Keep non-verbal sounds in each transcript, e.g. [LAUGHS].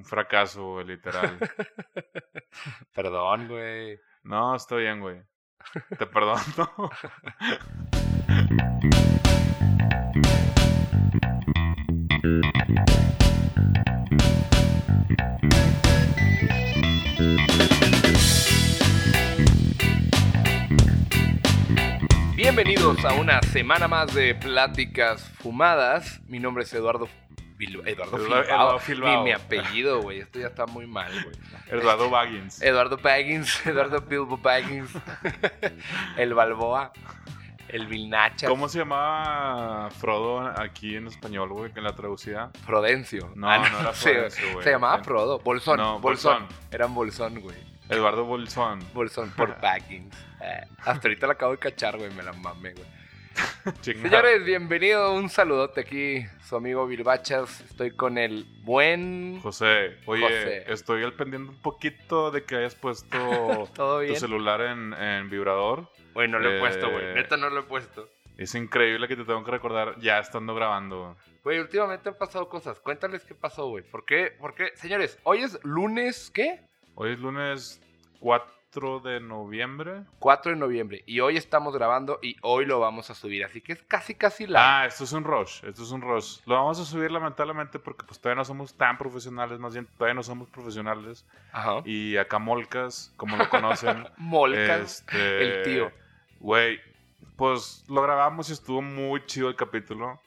Un fracaso, güey, literal. [LAUGHS] Perdón, güey. No, estoy bien, güey. Te perdono. Bienvenidos a una semana más de Pláticas Fumadas. Mi nombre es Eduardo Eduardo Eduardo- Filbao. Eduardo Filbao. Mi, mi apellido, güey. Esto ya está muy mal, güey. Eduardo Baggins. Eduardo Baggins, [LAUGHS] Eduardo Bilbo Baggins. [LAUGHS] el Balboa. El Vilnacha. ¿Cómo se llamaba Frodo aquí en español, güey, en la traducida? Frodencio. No, Ah, no era [LAUGHS] Frodencio, güey. Se llamaba Frodo. Bolsón. No, Bolsón. Bolsón. Eran Bolsón, güey. Eduardo Bolsón. Bolsón por Baggins. Eh, hasta ahorita la acabo de cachar, güey. Me la mamé, güey. [LAUGHS] Señores, bienvenido. Un saludote aquí. Su amigo Bilbachas. Estoy con el buen. José, oye, José. estoy al pendiente un poquito de que hayas puesto [LAUGHS] ¿Todo tu celular en, en vibrador. Güey, no lo he Eh, puesto, güey. Neta no lo he puesto. Es increíble que te tengo que recordar ya estando grabando. Güey, últimamente han pasado cosas. Cuéntales qué pasó, güey. ¿Por qué? ¿Por qué? Señores, hoy es lunes, ¿qué? Hoy es lunes 4 de noviembre. 4 de noviembre. Y hoy estamos grabando y hoy lo vamos a subir. Así que es casi, casi la. Ah, esto es un rush, esto es un rush. Lo vamos a subir lamentablemente porque pues todavía no somos tan profesionales, más bien todavía no somos profesionales. Ajá. Y acá Molcas, como lo conocen, [LAUGHS] Molcas. este, el tío. Güey, pues lo grabamos y estuvo muy chido el capítulo.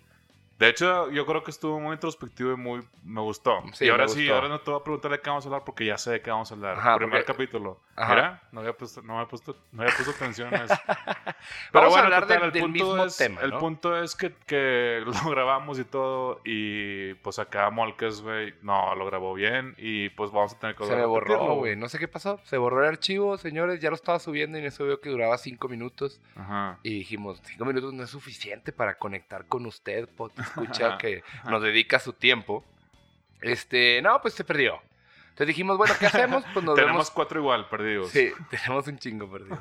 De hecho, yo creo que estuvo muy introspectivo y muy me gustó. Sí, y ahora sí, gustó. ahora no te voy a preguntar de qué vamos a hablar porque ya sé de qué vamos a hablar. Ajá, Primer porque- capítulo. Ajá. Mira, no había puesto, no había puesto, no había puesto atención en eso. [LAUGHS] Vamos a hablar total, del- el del mismo es, tema, El punto es que, que [LAUGHS] lo grabamos y todo y pues acá Molcas, güey, no, lo grabó bien y pues vamos a tener que Se me a borró, güey. No sé qué pasó. Se borró el archivo, señores. Ya lo estaba subiendo y en eso veo que duraba 5 minutos. Ajá. Y dijimos, 5 minutos no es suficiente para conectar con usted, pot escucha que nos dedica su tiempo. Este, no, pues se perdió. Entonces dijimos, bueno, ¿qué hacemos? [LAUGHS] Pues nos Tenemos vemos. cuatro igual, perdidos. Sí, [LAUGHS] tenemos un chingo perdido.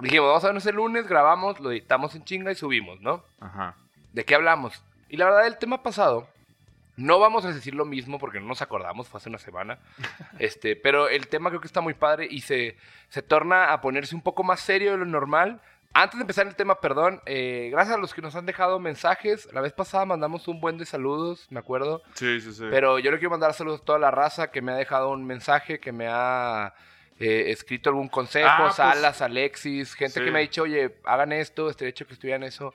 dijimos, vamos a vernos el lunes, grabamos, lo editamos en chinga y subimos, ¿no? Ajá. ¿De qué hablamos? Y la verdad, el tema pasado, no vamos a decir lo mismo porque no nos acordamos, fue hace una semana. [LAUGHS] este, pero el tema creo que está muy padre y se, se torna a ponerse un poco más serio de lo normal. Antes de empezar el tema, perdón, eh, gracias a los que nos han dejado mensajes. La vez pasada mandamos un buen de saludos, me acuerdo. Sí, sí, sí. Pero yo le quiero mandar saludos a toda la raza que me ha dejado un mensaje, que me ha eh, escrito algún consejo, Ah, pues, Salas, Alexis, gente sí. que me ha dicho, oye, hagan esto, este hecho que estuvieran eso.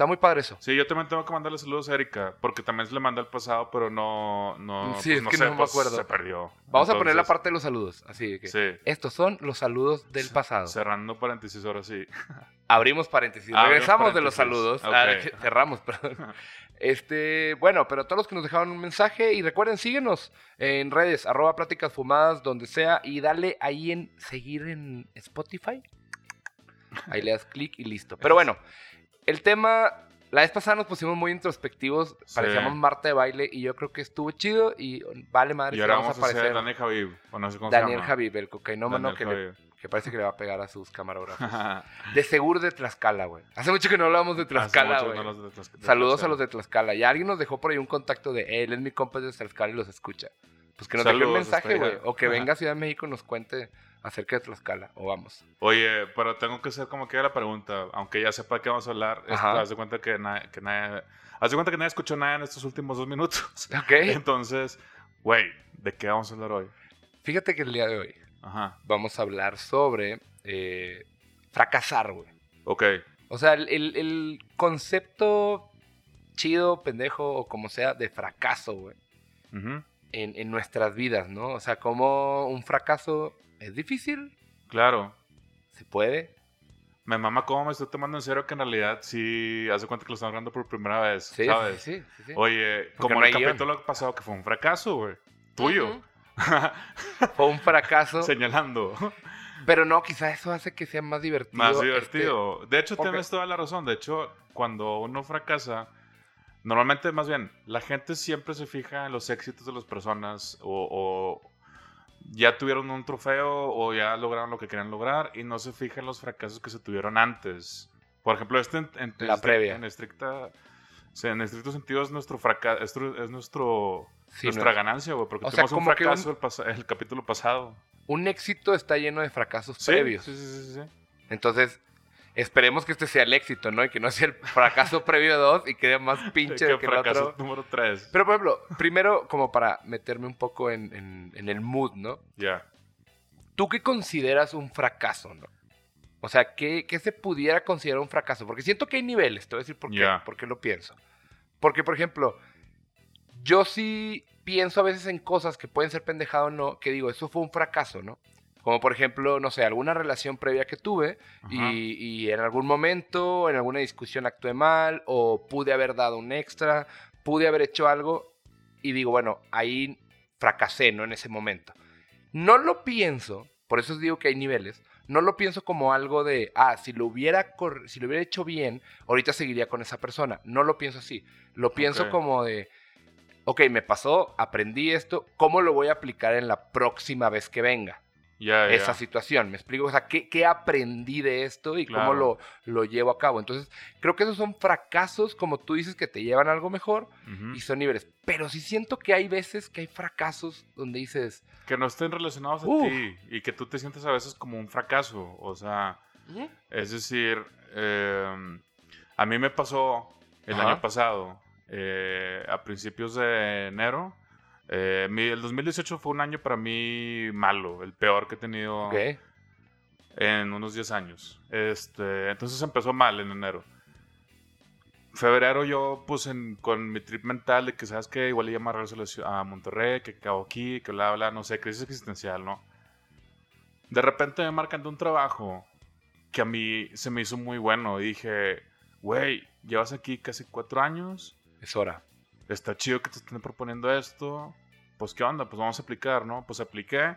Está muy padre eso. Sí, yo también tengo que mandarle saludos a Erika, porque también se le mandé el pasado, pero no, no, Sí, pues, es no que sé, no me pues, acuerdo. se perdió. Vamos a poner la parte de los saludos. Así que Sí. estos son los saludos del pasado. Cerrando paréntesis ahora sí. [LAUGHS] Abrimos paréntesis. Abrimos Regresamos de los saludos. Ok. Ah, [LAUGHS] cerramos, perdón. [LAUGHS] Este, bueno, pero todos los que nos dejaron un mensaje y recuerden, síguenos en redes, arroba pláticas fumadas, donde sea, y dale ahí en seguir en Spotify. Ahí le das clic y listo. Pero bueno, el tema, la vez pasada nos pusimos muy introspectivos, Sí. parecíamos Marta de baile, y yo creo que estuvo chido, y vale madre Y ahora vamos, vamos a aparecer. Daniel Javib, o no sé cómo Daniel se llama. Javib, el cocainómano que, le- que parece que le va a pegar a sus camarógrafos. [LAUGHS] De seguro de Tlaxcala, güey. Hace mucho que no hablamos de Tlaxcala, güey. no Tlax- Saludos a los de Tlaxcala. Ya alguien nos dejó por ahí un contacto de él, es mi compa de Tlaxcala y los escucha. Pues que nos deje un Saludos, mensaje, güey. O que venga a Ciudad de México y nos cuente acerca de Tlaxcala. O vamos. Oye, pero tengo que hacer como que la pregunta, aunque ya sepa de qué vamos a hablar. es-. Haz de cuenta que, na- que nadie, haz de cuenta que nadie escuchó nada en estos últimos dos minutos. [LAUGHS] Ok. Entonces, güey, ¿de qué vamos a hablar hoy? Fíjate que el día de hoy Ajá. vamos a hablar sobre eh, fracasar, güey. Ok. O sea, el, el- el concepto chido, pendejo o como sea de fracaso, güey. Ujú. En, en nuestras vidas, ¿no? O sea, como un fracaso es difícil, Claro. se puede, Me mama cómo me estoy tomando en serio que en realidad sí hace cuenta que lo están hablando por primera vez, Sí, ¿sabes? sí, sí, sí, sí. Oye, Porque como no el guion. capítulo pasado que fue un fracaso, güey. Tuyo. [LAUGHS] Fue un fracaso. Señalando. Pero no, quizás eso hace que sea más divertido. Más este, divertido. de hecho, porque- tienes toda la razón. De hecho, cuando uno fracasa, normalmente, más bien, la gente siempre se fija en los éxitos de las personas o, o ya tuvieron un trofeo o ya lograron lo que querían lograr y no se fija en los fracasos que se tuvieron antes. Por ejemplo, este en, en- La este- previa. en estricta en estricto sentido es nuestro fracaso, es, nuestro, Sí, nuestra no. ganancia, güey, porque O sea, tuvimos un fracaso un- el, capítulo pasado. Un éxito está lleno de fracasos Sí, previos. sí, sí, sí, sí. Entonces, esperemos que este sea el éxito, ¿no? Y que no sea el fracaso [LAUGHS] previo 2 y quede más pinche Que que el fracaso otro. número 3. Pero, por ejemplo, primero, como para meterme un poco en, en- en el mood, ¿no? Ya. ¿Tú qué consideras un fracaso, no? O sea, ¿qué, qué se pudiera considerar un fracaso? Porque siento que hay niveles, te voy a decir por qué, por qué lo pienso. Porque, por ejemplo, yo sí pienso a veces en cosas que pueden ser pendejado o no, que digo, eso fue un fracaso, ¿no? Como por ejemplo, no sé, alguna relación previa que tuve y, y en algún momento, en alguna discusión actué mal o pude haber dado un extra, pude haber hecho algo y digo, bueno, ahí fracasé, ¿no? En ese momento. No lo pienso, por eso os digo que hay niveles, no lo pienso como algo de, ah, si lo hubiera, si lo hubiera hecho bien, ahorita seguiría con esa persona. No lo pienso así. Lo pienso Ok. como de, ok, me pasó, aprendí esto, ¿cómo lo voy a aplicar en la próxima vez que venga? Esa situación. ¿Me explico? O sea, ¿qué, qué aprendí de esto y cómo lo, lo llevo a cabo? Entonces, creo que esos son fracasos, como tú dices, que te llevan a algo mejor y son niveles. Pero sí siento que hay veces que hay fracasos donde dices, Que no estén relacionados a ti y que tú te sientes a veces como un fracaso. O sea, es decir, eh, a mí me pasó el Ajá. año pasado, eh, a principios de enero. Eh, mi- el 2018 fue un año para mí malo, el peor que he tenido ok, en unos 10 años. Este, entonces empezó mal en enero. Febrero yo, pues, en- con mi trip mental de que, ¿sabes qué? Igual iba a regreso a Monterrey, que acabo aquí, que bla, bla, no sé, crisis existencial, ¿no? De repente me marcan de un trabajo que a mí se me hizo muy bueno y dije, güey, llevas aquí casi cuatro años, es hora. Está chido que te estén proponiendo esto. Pues, ¿qué onda? Pues vamos a aplicar, ¿no? Pues apliqué.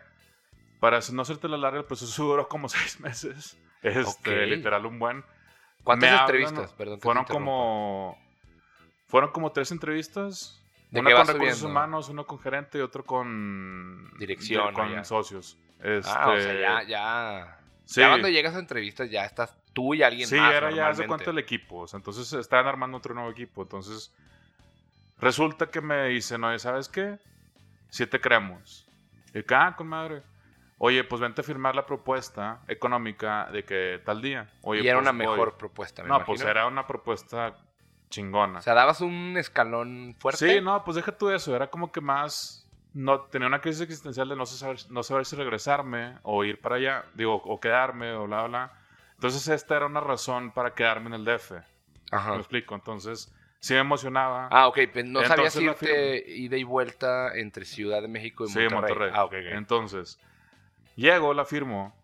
Para no hacerte la larga, el proceso [LAUGHS] duró como seis meses. Este, literal, un buen. ¿Cuántas Me hablan, entrevistas? Perdón, Fueron como. Fueron como tres entrevistas. ¿De una con recursos subiendo? humanos, uno con gerente y otro con. Dirección, Con socios. Este, Ah, o sea, ya, ya. Sí, Ya cuando llegas a entrevistas ya estás tú y alguien sí más. era ya hace cuánto el equipo. O sea, entonces estaban armando otro nuevo equipo. Entonces. Resulta que me dicen, oye, ¿sabes qué? Si te creemos. Y que, ah, con madre. Oye, pues vente a firmar la propuesta económica de que tal día. Oye, y era pues, una mejor propuesta, me No, imagino. pues era una propuesta chingona. O sea, dabas un escalón fuerte. Sí, no, pues deja tú eso. Era como que más. No, tenía una crisis existencial de no saber, no saber si regresarme o ir para allá. Digo, o quedarme o bla, bla. Entonces, esta era una razón para quedarme en el DF. ¿Me Ajá. explico? Entonces, sí me emocionaba. Ah, ok. pues no sabías la irte ida y vuelta entre Ciudad de México y sí, Monterrey. Monterrey. Ah, ok, ok. Entonces, llego, la firmo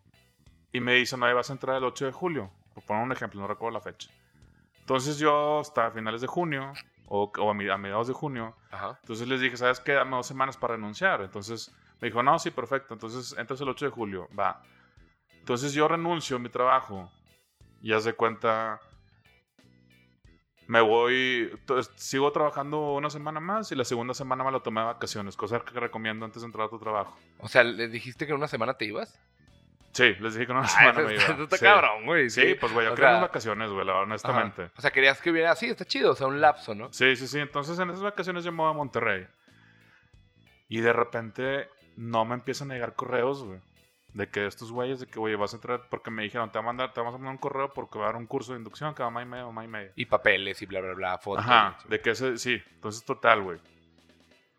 y me dicen, no, vas a entrar el 8 de julio. Por poner un ejemplo, no recuerdo la fecha. Entonces, yo hasta finales de junio o, o a mediados de junio Ajá. Entonces les dije, ¿sabes qué? Dame dos semanas para renunciar. Entonces me dijo, no, sí, perfecto. Entonces entras el 8 de julio, va. Entonces yo renuncio a mi trabajo y haz de cuenta, me voy, sigo trabajando una semana más y la segunda semana me la tomé de vacaciones, cosa que recomiendo antes de entrar a tu trabajo. O sea, ¿le dijiste que en una semana te ibas? Sí, les dije que una Ah, semana me iba. está Sí. cabrón, güey. Sí, pues güey, yo quería mis vacaciones, güey, ajá. honestamente. O sea, querías que hubiera... Sí, está chido. O sea, un lapso, ¿no? Sí, sí, sí. Entonces en esas vacaciones yo me voy a Monterrey. Y de repente no me empiezan a llegar correos, güey. De que estos güeyes, de que, oye, vas a entrar, porque me dijeron, te, va a mandar, te vamos a mandar un correo porque va a dar un curso de inducción que va a y medio, más y medio. Y papeles y bla, bla, bla, fotos. Ajá, de que ese, sí. Entonces, total, güey.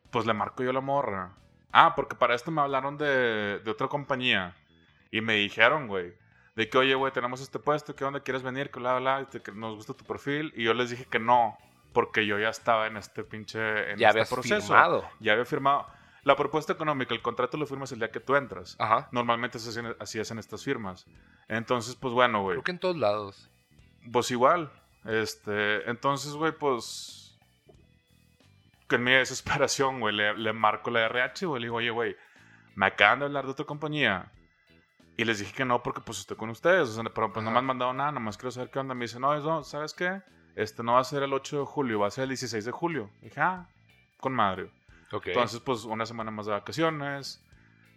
Pues le marco yo la morra. Ah, porque para esto me hablaron de, de otra compañía. Y me dijeron, güey, de que, oye, güey, tenemos este puesto, ¿qué onda quieres venir? Que bla, bla, bla, de que nos gusta tu perfil. Y yo les dije que no, porque yo ya estaba en este pinche, en Ya este habías proceso. firmado. Ya había firmado. La propuesta económica, el contrato lo firmas el día que tú entras. Ajá. Normalmente así, hacen- así hacen estas firmas. Entonces, pues bueno, güey. Creo que en todos lados. Pues igual. Este, entonces, güey, pues. Con mi desesperación, güey, le, le marco la RH, güey. Le digo, oye, güey, me acaban de hablar de otra compañía. Y les dije que no, porque pues estoy con ustedes. O sea, pero pues no me han mandado nada, nomás quiero saber qué onda. Me dice, no, eso, ¿sabes qué? Este no va a ser el 8 de julio, va a ser el 16 de julio. dije, ah, con madre. Entonces, pues una semana más de vacaciones.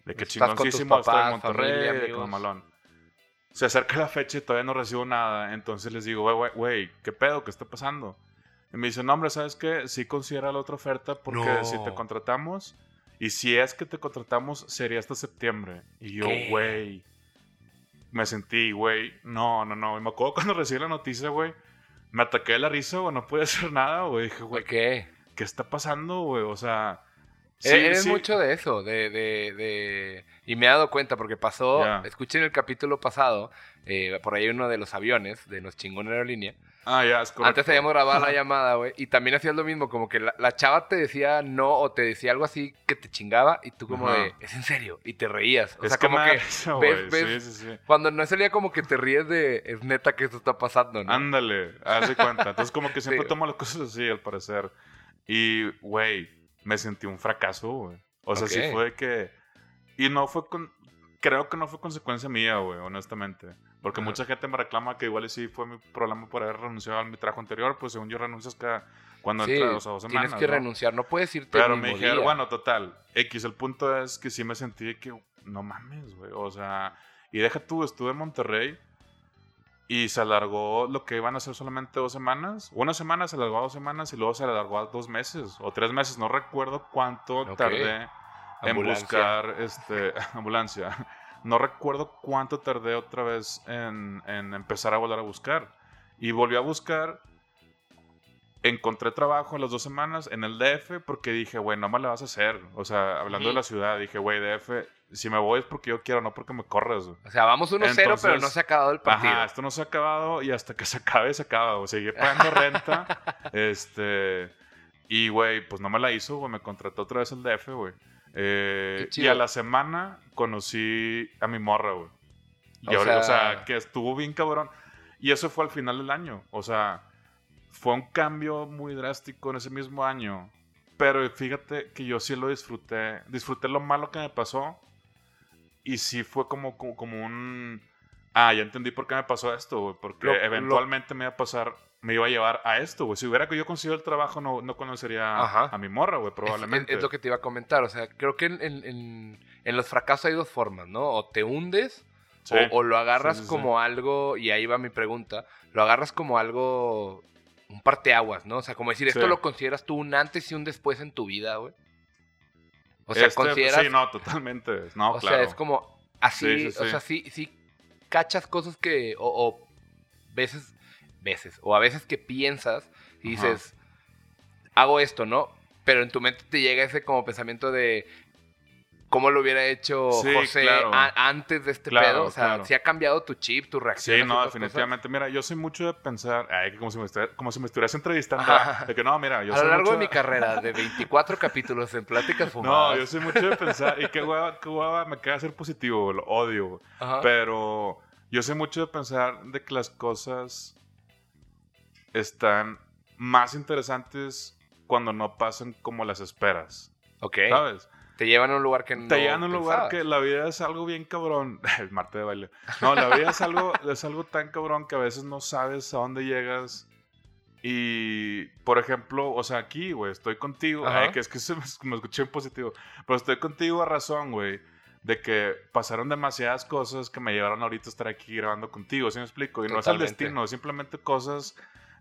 De que Estás chingoncísimo, estoy en Monterrey, familia, de que mamalón. Se acerca la fecha y todavía no recibo nada. Entonces les digo, güey, güey, ¿qué pedo? ¿Qué está pasando? Y me dice, no, hombre, ¿sabes qué? Sí considera la otra oferta porque No. si te contratamos, y si es que te contratamos, sería hasta septiembre. Y yo, güey, me sentí, güey, no, no, no. Y me acuerdo cuando recibí la noticia, güey, me ataqué de la risa, güey, no pude hacer nada, güey. Dije, güey, ¿Por qué? ¿qué está pasando, güey? O sea... sí, Eres sí. mucho de eso, de, de, de... Y me he dado cuenta porque pasó, Ya. escuché en el capítulo pasado, eh, por ahí uno de los aviones de los chingón aerolínea. Ah, ya, es correcto. Antes habíamos grabado la llamada, güey, y también hacías lo mismo, como que la, la chava te decía no o te decía algo así que te chingaba y tú como Ajá. de, es en serio, y te reías. O Es sea, que como que [LAUGHS] risa, ves- ves- Sí, sí, sí. cuando no salía como que te ríes de, es neta que esto está pasando, ¿no? Ándale, haz de cuenta. Entonces, como que [LAUGHS] siempre tomo las cosas así, al parecer. Y, güey, me sentí un fracaso, güey. O sea, sí Ok. fue que. Y no fue con. Creo que no fue consecuencia mía, güey, honestamente. Porque Ajá. mucha gente me reclama que igual sí fue mi problema por haber renunciado a mi trabajo anterior. Pues según yo renuncias cada. Cuando Sí, entras, o sea, dos semanas. tienes que ¿no? renunciar, no puedes irte Pero me dijeron, día. bueno, total. X, el punto es que sí me sentí que, no mames, güey. O sea, y deja tú, estuve en Monterrey y se alargó lo que iban a ser solamente dos semanas. Una semana se alargó a dos semanas y luego se alargó a dos meses o tres meses. No recuerdo cuánto tardé en buscar este, [LAUGHS] ambulancia. No recuerdo cuánto tardé otra vez en, en empezar a volver a buscar. Y volví a buscar. Encontré trabajo en las dos semanas en el DF porque dije, güey, no me la vas a hacer. O sea, hablando de la ciudad, dije, güey, DF, si me voy es porque yo quiero, no porque me corres. güey". O sea, vamos 1-0, pero no se ha acabado el partido. Ajá, esto no se ha acabado y hasta que se acabe, se acaba. O seguir pagando renta. [LAUGHS] este. Y, güey, pues no me la hizo, güey. Me contrató otra vez el DF, güey. Eh, y a la semana conocí a mi morra, güey. O ahora- o sea- sea, que estuvo bien cabrón. Y eso fue al final del año. O sea, fue un cambio muy drástico en ese mismo año. Pero fíjate que yo sí lo disfruté. Disfruté lo malo que me pasó. Y sí fue como, como, como un... Ah, ya entendí por qué me pasó esto, güey. Porque Lo- lo- eventualmente me iba a pasar... Me iba a llevar a esto, güey. Si hubiera que yo conseguido el trabajo, no, no conocería Ajá. a mi morra, güey, probablemente. Es, es lo que te iba a comentar. O sea, creo que en, en- en- los fracasos hay dos formas, ¿no? O te hundes Sí. o, o lo agarras sí, sí. como algo, y ahí va mi pregunta, lo agarras como algo, un parteaguas, ¿no? O sea, como decir, esto Sí. lo consideras tú un antes y un después en tu vida, güey. O sea, Este, consideras... Sí, no, totalmente. No, o claro. sea, es como así, Sí, sí, o sea, sí, sí cachas cosas que, o, o veces, veces, o a veces que piensas y Ajá. dices, hago esto, ¿no? Pero en tu mente te llega ese como pensamiento de cómo lo hubiera hecho Sí, José claro. antes de este Claro, pedo. O sea, claro. si ha cambiado tu chip, tu reacción. Sí, no, definitivamente. Mira, yo soy mucho de pensar, ay, que como si me, estuviera- como si me estuvieras entrevistando. Ajá. De que no, mira, yo. A soy lo largo mucho de mi carrera, de 24 capítulos en Pláticas [LAUGHS] No, Fumadas. yo soy mucho de pensar, y qué hueva, qué hueva me queda ser positivo, lo odio. Ajá. Pero yo soy mucho de pensar de que las cosas están más interesantes cuando no pasan como las esperas, ok. ¿sabes? Te llevan a un lugar que no Te llevan a un lugar pensabas. que la vida es algo bien cabrón. [LAUGHS] El Marte de baile. No, la vida es algo, [LAUGHS] es algo tan cabrón que a veces no sabes a dónde llegas. Y, por ejemplo, o sea, aquí, güey, estoy contigo. Ay, que es que se me, me escuché en positivo. Pero estoy contigo a razón, güey. De que pasaron demasiadas cosas que me llevaron ahorita a estar aquí grabando contigo. ¿Sí me explico? Y no es el Totalmente. destino, simplemente cosas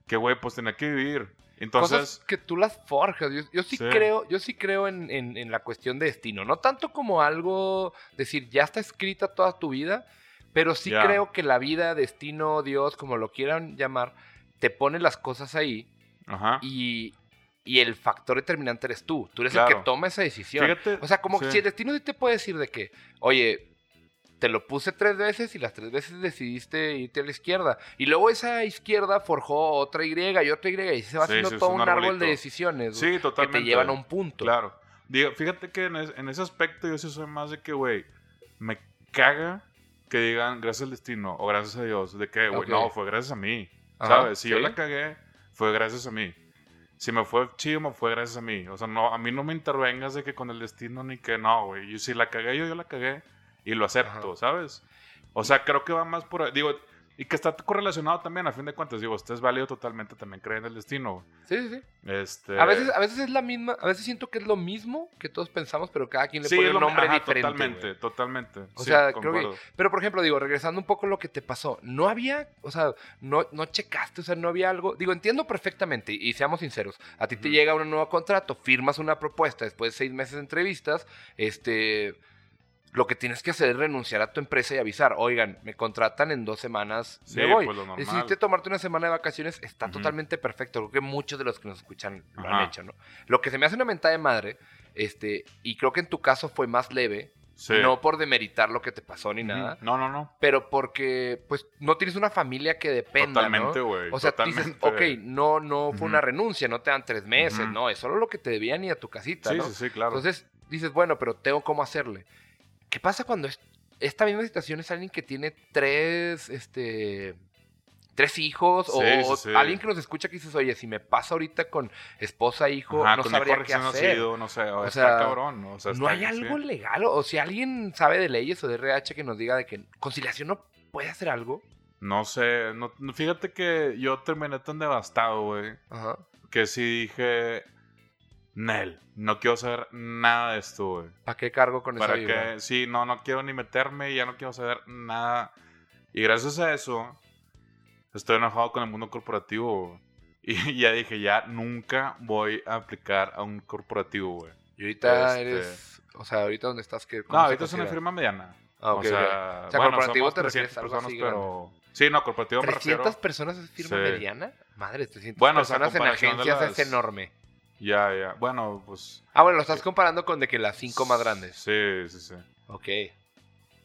que, güey, pues tenía que vivir. Entonces, cosas que tú las forjas. Yo, yo sí, Sí. creo, yo sí creo en, en- en la cuestión de destino. No tanto como algo, decir, ya está escrita toda tu vida, pero sí creo que la vida, destino, Dios, como lo quieran llamar, te pone las cosas ahí ajá. y, y el factor determinante eres tú. Tú eres el que toma esa decisión. Fíjate, o sea, como sí. si el destino sí te puede decir de que, oye, te lo puse tres veces y las tres veces decidiste irte a la izquierda. Y luego esa izquierda forjó otra Y y otra Y y se va haciendo sí, todo un un árbol de decisiones Sí, que te llevan a un punto. Claro. Digo, fíjate que en, es- en ese aspecto yo sí soy más de que, güey, me caga que digan gracias al destino o gracias a Dios. De que, güey, no, fue gracias a mí. Ajá, ¿Sabes? Si yo la cagué, fue gracias a mí. Si me fue chido, me fue gracias a mí. O sea, no, a mí no me intervengas de que con el destino ni que no, güey. Yo, si la cagué yo, yo la cagué y lo acepto, Ajá. ¿sabes? O sea, creo que va más por. Digo, Y que está correlacionado también, a fin de cuentas. Digo, usted es válido totalmente también creer en el destino. Sí, sí, sí. Este... A veces, a veces es la misma, a veces siento que es lo mismo que todos pensamos, pero cada quien le sí, pone un nombre ajá, diferente. Totalmente, güey. totalmente. O Sí, sea, creo que- concuerdo. Pero, por ejemplo, digo, regresando un poco a lo que te pasó, no había, o sea, no, no checaste, o sea, no había algo. Digo, entiendo perfectamente, y seamos sinceros, a ti te llega un nuevo contrato, firmas una propuesta después de seis meses de entrevistas, este. Lo que tienes que hacer es renunciar a tu empresa y avisar, oigan, me contratan en dos semanas, Sí, me voy. pues lo. Decidiste tomarte una semana de vacaciones, está totalmente perfecto. Creo que muchos de los que nos escuchan lo han hecho, ¿no? Lo que se me hace una mentada de madre, este, y creo que en tu caso fue más leve, Sí. no por demeritar lo que te pasó ni nada, No, no, no. pero porque pues no tienes una familia que dependa, Totalmente, ¿no? güey. O sea, dices, ok, no, no fue una renuncia, no te dan tres meses, no, es solo lo que te debían y a tu casita, Sí, ¿no? sí, sí, claro. Entonces dices, bueno, pero tengo cómo hacerle. ¿Qué pasa cuando es- esta misma situación es alguien que tiene tres, este, tres hijos o, Sí, sí, alguien que nos escucha que dices, oye, si me pasa ahorita con esposa, hijo, Ajá, no sabría qué hacer. nacido, no sé, o O está sea, cabrón. O sea, ¿No hay algo legal? O si alguien sabe de leyes o de RH que nos diga de que conciliación no puede hacer algo. No sé, no- fíjate que yo terminé tan devastado, güey, Ajá. que sí dije, Nel, no quiero saber nada de esto, güey. ¿Para qué cargo con esa Para vibra? que, sí, no, no quiero ni meterme, ya no quiero saber nada. Y gracias a eso, estoy enojado con el mundo corporativo, güey. [LAUGHS] Y ya dije, ya nunca voy a aplicar a un corporativo, güey. Y ahorita Este- eres... O sea, ahorita donde estás que... No, ahorita es una firma mediana. Ah, ok, o sea, ok. O sea, bueno, corporativo te refieres 300 a algo personas, así pero... Sí, no, corporativo me refiero... ¿300 personas es firma Sí. mediana? Madre, 300 Bueno, o sea, personas en agencias las- es enorme. Ya, ya. Bueno, pues... Ah, bueno, lo estás comparando con de que las cinco más grandes. Sí, sí, sí. Ok.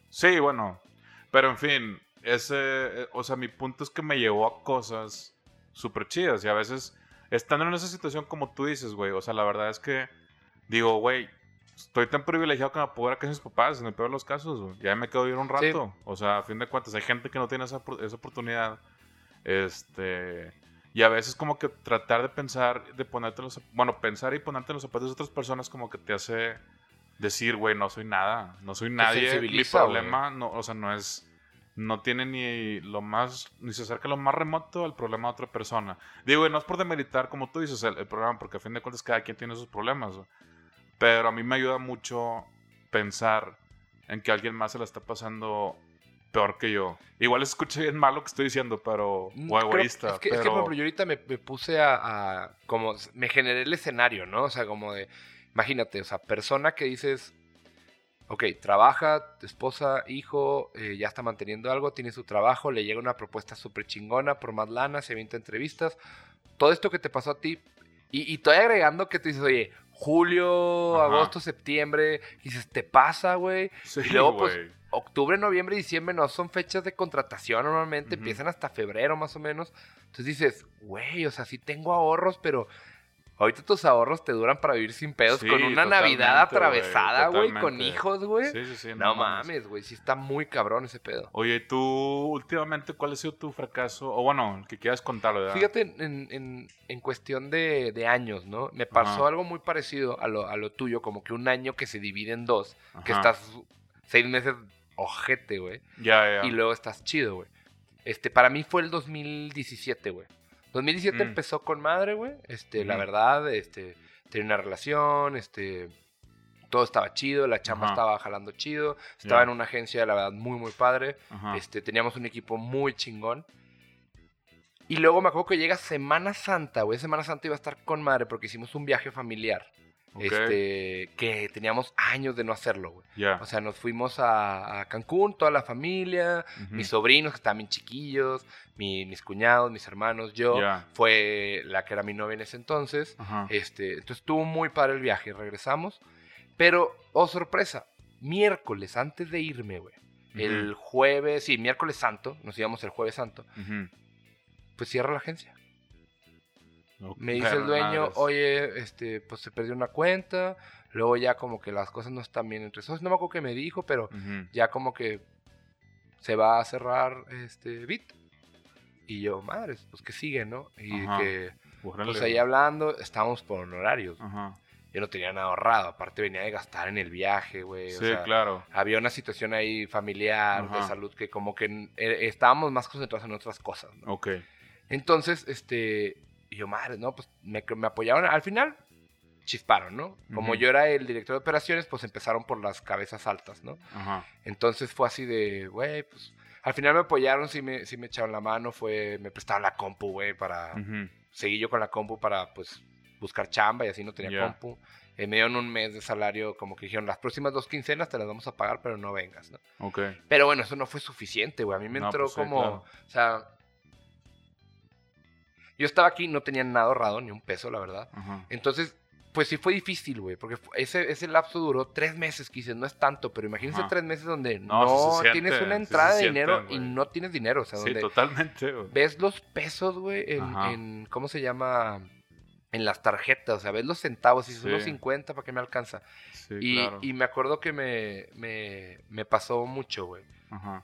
Sí, bueno. Pero en fin, ese... eh, O sea, mi punto es que me llevó a cosas súper chidas. Y a veces, estando en esa situación como tú dices, güey, o sea, la verdad es que digo, güey, estoy tan privilegiado que me puedo ir a casa de mis papás, en el peor de los casos, güey. Ya me quedo ir un Sí. rato. O sea, a fin de cuentas, hay gente que no tiene esa, esa oportunidad. Este... Y a veces como que tratar de pensar, de ponerte los... Bueno, pensar y ponerte los zapatos de otras personas como que te hace decir, güey, no soy nada, no soy nadie. Mi problema, no, o sea, no es... No tiene ni lo más... Ni se acerca lo más remoto al problema de otra persona. Digo, y no es por demeritar, como tú dices, el, el problema, porque a fin de cuentas cada quien tiene sus problemas. Pero a mí me ayuda mucho pensar en que alguien más se la está pasando peor que yo. Igual escuché bien mal lo que estoy diciendo, pero... Mm, O egoísta, es, que, es pero... que, por ejemplo, yo ahorita me, me puse a, a- Como me generé el escenario, ¿no? O sea, como de. Imagínate, o sea, persona que dices. Ok, trabaja, esposa, hijo, eh, ya está manteniendo algo, tiene su trabajo, le llega una propuesta súper chingona por más lana, se avienta entrevistas. Todo esto que te pasó a ti. Y, y estoy agregando que tú dices, oye, julio, Ajá. agosto, septiembre. Y dices, te pasa, güey. Sí, y luego, pues, octubre, noviembre y diciembre no son fechas de contratación normalmente, empiezan hasta febrero más o menos. Entonces dices, güey, o sea, sí tengo ahorros, pero ahorita tus ahorros te duran para vivir sin pedos Sí, con una Navidad atravesada, güey, con hijos, güey. Sí, sí, sí, no mames, güey, sí está muy cabrón ese pedo. Oye, ¿y tú últimamente cuál ha sido tu fracaso? O bueno, que quieras contar, ¿verdad? Fíjate, en, en- en cuestión de, de años, ¿no? Me pasó Ajá. algo muy parecido a lo, a lo tuyo, como que un año que se divide en dos, que estás seis meses ojete, güey. Ya, ya. y luego estás chido, güey. Este, para mí fue el 2017, güey. 2017 Mm. empezó con madre, güey. Este, la verdad, este, tenía una relación, este, todo estaba chido, la chamba Ajá. estaba jalando chido, estaba en una agencia, la verdad, muy, muy padre. Ajá. Este, teníamos un equipo muy chingón. Y luego me acuerdo que llega Semana Santa, güey. Semana Santa iba a estar con madre porque hicimos un viaje familiar. Ok. Este, que teníamos años de no hacerlo, güey. Ya. O sea, nos fuimos a, a Cancún, toda la familia, Ujú. mis sobrinos que estaban bien chiquillos, mi- mis cuñados, mis hermanos, yo. Ya. Fue la que era mi novia en ese entonces. Ajá. Este, entonces estuvo muy padre el viaje, regresamos. Pero, oh sorpresa, miércoles antes de irme, güey. El jueves, sí, miércoles santo, nos íbamos el jueves santo, pues cierra la agencia. Ok, Me dice el dueño, oye, este, pues se perdió una cuenta, luego ya como que las cosas no están bien entre socios, no me acuerdo qué me dijo, pero Ujú. ya como que se va a cerrar este Bit. Y yo, madres, pues que sigue, ¿no? Y Ajá. que, Órale. pues ahí hablando, estábamos por honorarios. Ajá. yo no tenía nada ahorrado. Aparte venía de gastar en el viaje, güey. o Sí, sea, claro. Había una situación ahí familiar, de Ajá. salud, que como que eh, estábamos más concentrados en otras cosas, ¿no? Ok. Entonces, este, y yo, madre, no, pues me, me apoyaron. Al final, chisparon, ¿no? Como Ujú. yo era el director de operaciones, pues empezaron por las cabezas altas, ¿no? Ajá. Entonces fue así de, güey, pues al final me apoyaron, sí me, sí me echaron la mano, fue, me prestaron la compu, güey, para, Ujú. seguí yo con la compu para, pues, buscar chamba y así no tenía Ya. compu. Eh, me dieron un mes de salario, como que dijeron, las próximas dos quincenas te las vamos a pagar, pero no vengas, ¿no? Ok. Pero bueno, eso no fue suficiente, güey. A mí me No, entró pues sí, como. claro. O sea. Yo estaba aquí, no tenía nada ahorrado, ni un peso, la verdad. Entonces, pues sí fue difícil, güey. Porque ese, ese lapso duró tres meses, que dices, no es tanto, pero imagínense tres meses donde No, siente, tienes una entrada de siente, dinero y no tienes dinero. O sea, Sí, donde totalmente, güey. ves los pesos, güey, en, ¿Cómo se llama? En las tarjetas. O sea, ves los centavos y dices, Sí. unos 50 para que me alcanza. Sí, y, claro. y me acuerdo que me, me, me pasó mucho, güey. Ajá.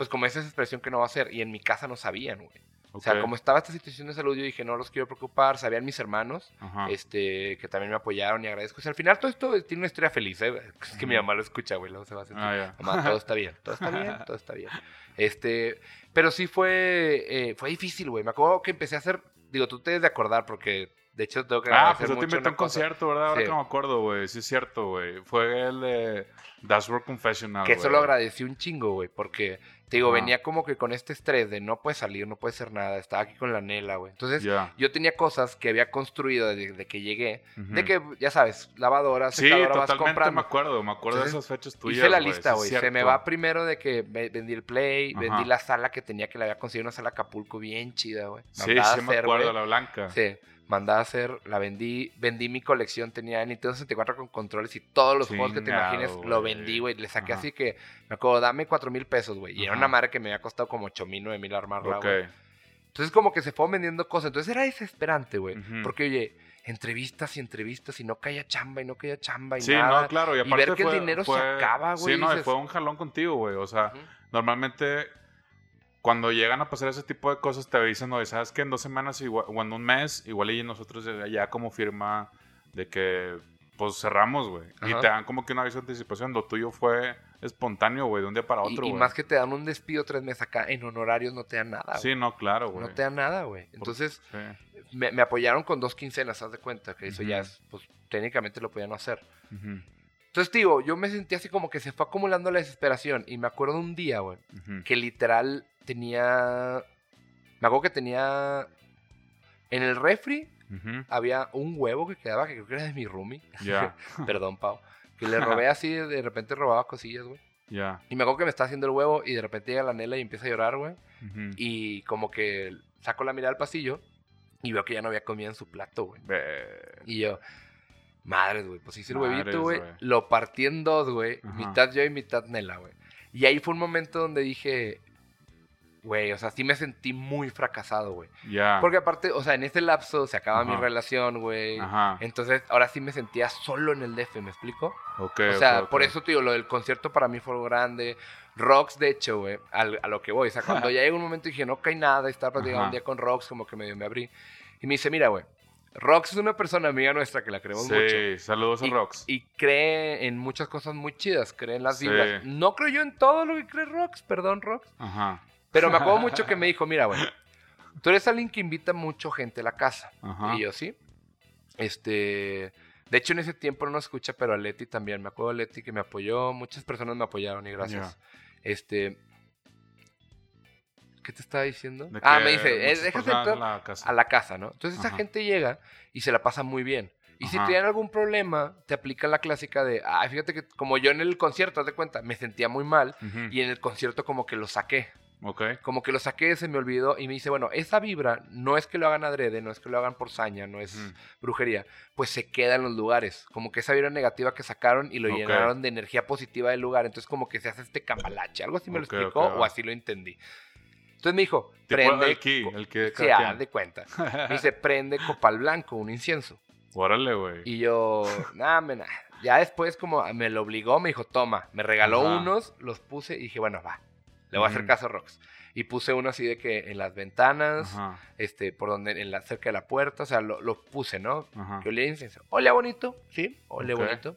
Pues como esa expresión que no va a ser. Y en mi casa no sabían, güey. O sea, como estaba esta situación de salud, yo dije, no los quiero preocupar. Sabían mis hermanos, Ajá. este, que también me apoyaron y agradezco. O sea, al final todo esto tiene una historia feliz, ¿eh? Es que mi mamá lo escucha, güey, luego se va a sentir. Ah. Mamá, todo está bien, todo está bien, [LAUGHS] todo está bien. Este, pero sí fue, eh, fue difícil, güey. Me acuerdo que empecé a hacer, digo, tú te debes de acordar porque, de hecho, tengo que Ah, pues yo te una un cosa, concierto, ¿verdad? Ahora Sí. que me acuerdo, güey. Sí, es cierto, güey. Fue el de Dashboard Confessional. Que eso lo agradecí un chingo, güey, porque, te digo, venía como que con este estrés de no puedes salir, no puedes hacer nada, estaba aquí con la Nela, güey. Entonces, yo tenía cosas que había construido desde que llegué, de que, ya sabes, lavadora, Sí, secadora vas totalmente comprando. me acuerdo. Me acuerdo Entonces, de esas fechas tuyas. Hice la lista, güey. Se me va primero de que ve- vendí el Play, Ajá. vendí la sala que tenía, que le había conseguido una sala Acapulco bien chida, güey. Sí, sí me acuerdo, güey. la blanca. Sí, mandada a hacer, la vendí, vendí mi colección, tenía Nintendo 64 con controles y todos los juegos que te imagines, lo vendí, güey. Le saqué Ajá. así que, me acuerdo, dame 4 mil pesos, güey. Y era una madre que me había costado como 8 mil, 9 mil armarla, güey. Entonces como que se fue vendiendo cosas. Entonces era desesperante, güey. Porque, oye, entrevistas y entrevistas y no caía chamba y no caía chamba y Sí, nada. no, claro. Y, y aparte ver que el fue- dinero se acaba, güey, Sí, no, y dices- fue un jalón contigo, güey. O sea, normalmente cuando llegan a pasar ese tipo de cosas te dicen, oye, ¿sabes que En dos semanas igual- o en un mes, igual y nosotros ya- como firma de que pues cerramos, güey. Y te dan como que una aviso de anticipación. Lo tuyo fue espontáneo, güey, de un día para Y- otro, y, güey. más que te dan un despido tres meses acá, en honorarios no te dan nada, Sí, no, claro, güey. No te dan nada, güey. Entonces, sí. me, me apoyaron con dos quincenas, haz de cuenta, que eso ya es, pues, técnicamente lo podían hacer. Entonces, digo, yo me sentí así como que se fue acumulando la desesperación. Y me acuerdo un día, güey, que literal tenía. Me acuerdo que tenía. En el refri había un huevo que quedaba, que creo que era de mi roomie. [LAUGHS] Perdón, Pau. Que le robé así, de repente robaba cosillas, güey. ya. Y me acuerdo que me está haciendo el huevo y de repente llega la Nela y empieza a llorar, güey. Y como que saco la mirada al pasillo y veo que ya no había comida en su plato, güey. Y yo, madres, güey, pues hice el Madres, huevito, güey. Lo partí en dos, güey. Mitad yo y mitad Nela, güey. Y ahí fue un momento donde dije, güey, o sea, sí me sentí muy fracasado, güey. Ya. Porque aparte, o sea, en ese lapso se acaba mi Ajá. relación, güey. Ajá. Entonces, ahora sí me sentía solo en el DF, ¿me explico? Ok, o sea, ok, ok. por eso, tío, lo del concierto para mí fue grande. Rocks, de hecho, güey, a lo que voy. O sea, cuando [LAUGHS] ya llegó un momento y dije, no cae nada, estaba platicando un día con Rocks, como que medio me abrí. Y me dice, mira, güey, Rocks es una persona amiga nuestra que la queremos mucho. Sí, saludos a Y, Rox. y cree en muchas cosas muy chidas, cree en las Sí. vibras. No creo yo en todo lo que cree Rocks, perdón, Rocks. Ajá, Pero me acuerdo mucho que me [LAUGHS] dijo, mira, güey, tú eres alguien que invita mucho gente a la casa. ajá. Y yo sí. Este. De hecho, en ese tiempo no nos escucha, pero a Leti también. Me acuerdo de Leti que me apoyó. Muchas personas me apoyaron y gracias. Este. ¿Qué te estaba diciendo? De Ah, me dice, eh, déjate entrar la casa. a la casa, ¿no? Entonces esa gente llega y se la pasa muy bien. Y si Ajá. tienen algún problema, te aplican la clásica de, ay, fíjate que como yo en el concierto, haz de cuenta, me sentía muy mal Ujú, y en el concierto como que lo saqué. Ok. Como que lo saqué, se me olvidó y me dice, bueno, esa vibra no es que lo hagan adrede, no es que lo hagan por saña, no es brujería, pues se queda en los lugares. Como que esa vibra negativa que sacaron y lo llenaron de energía positiva del lugar. Entonces como que se hace este cambalache. Algo así me lo explicó o va. así lo entendí. Entonces me dijo, prende... el key, el cada haz quien. de cuenta. [LAUGHS] Me dice, prende copal blanco, un incienso. Órale, güey. Y yo, nada, nah. ya después como me lo obligó, me dijo, toma, me regaló Ajá. unos, los puse y dije, bueno, va, le voy a hacer caso a Rox. Y puse uno así de que en las ventanas, Ajá, este, por donde, en la, cerca de la puerta, o sea, lo, lo puse, ¿no? ajá. Que olía incienso. Olía bonito, sí, olía bonito.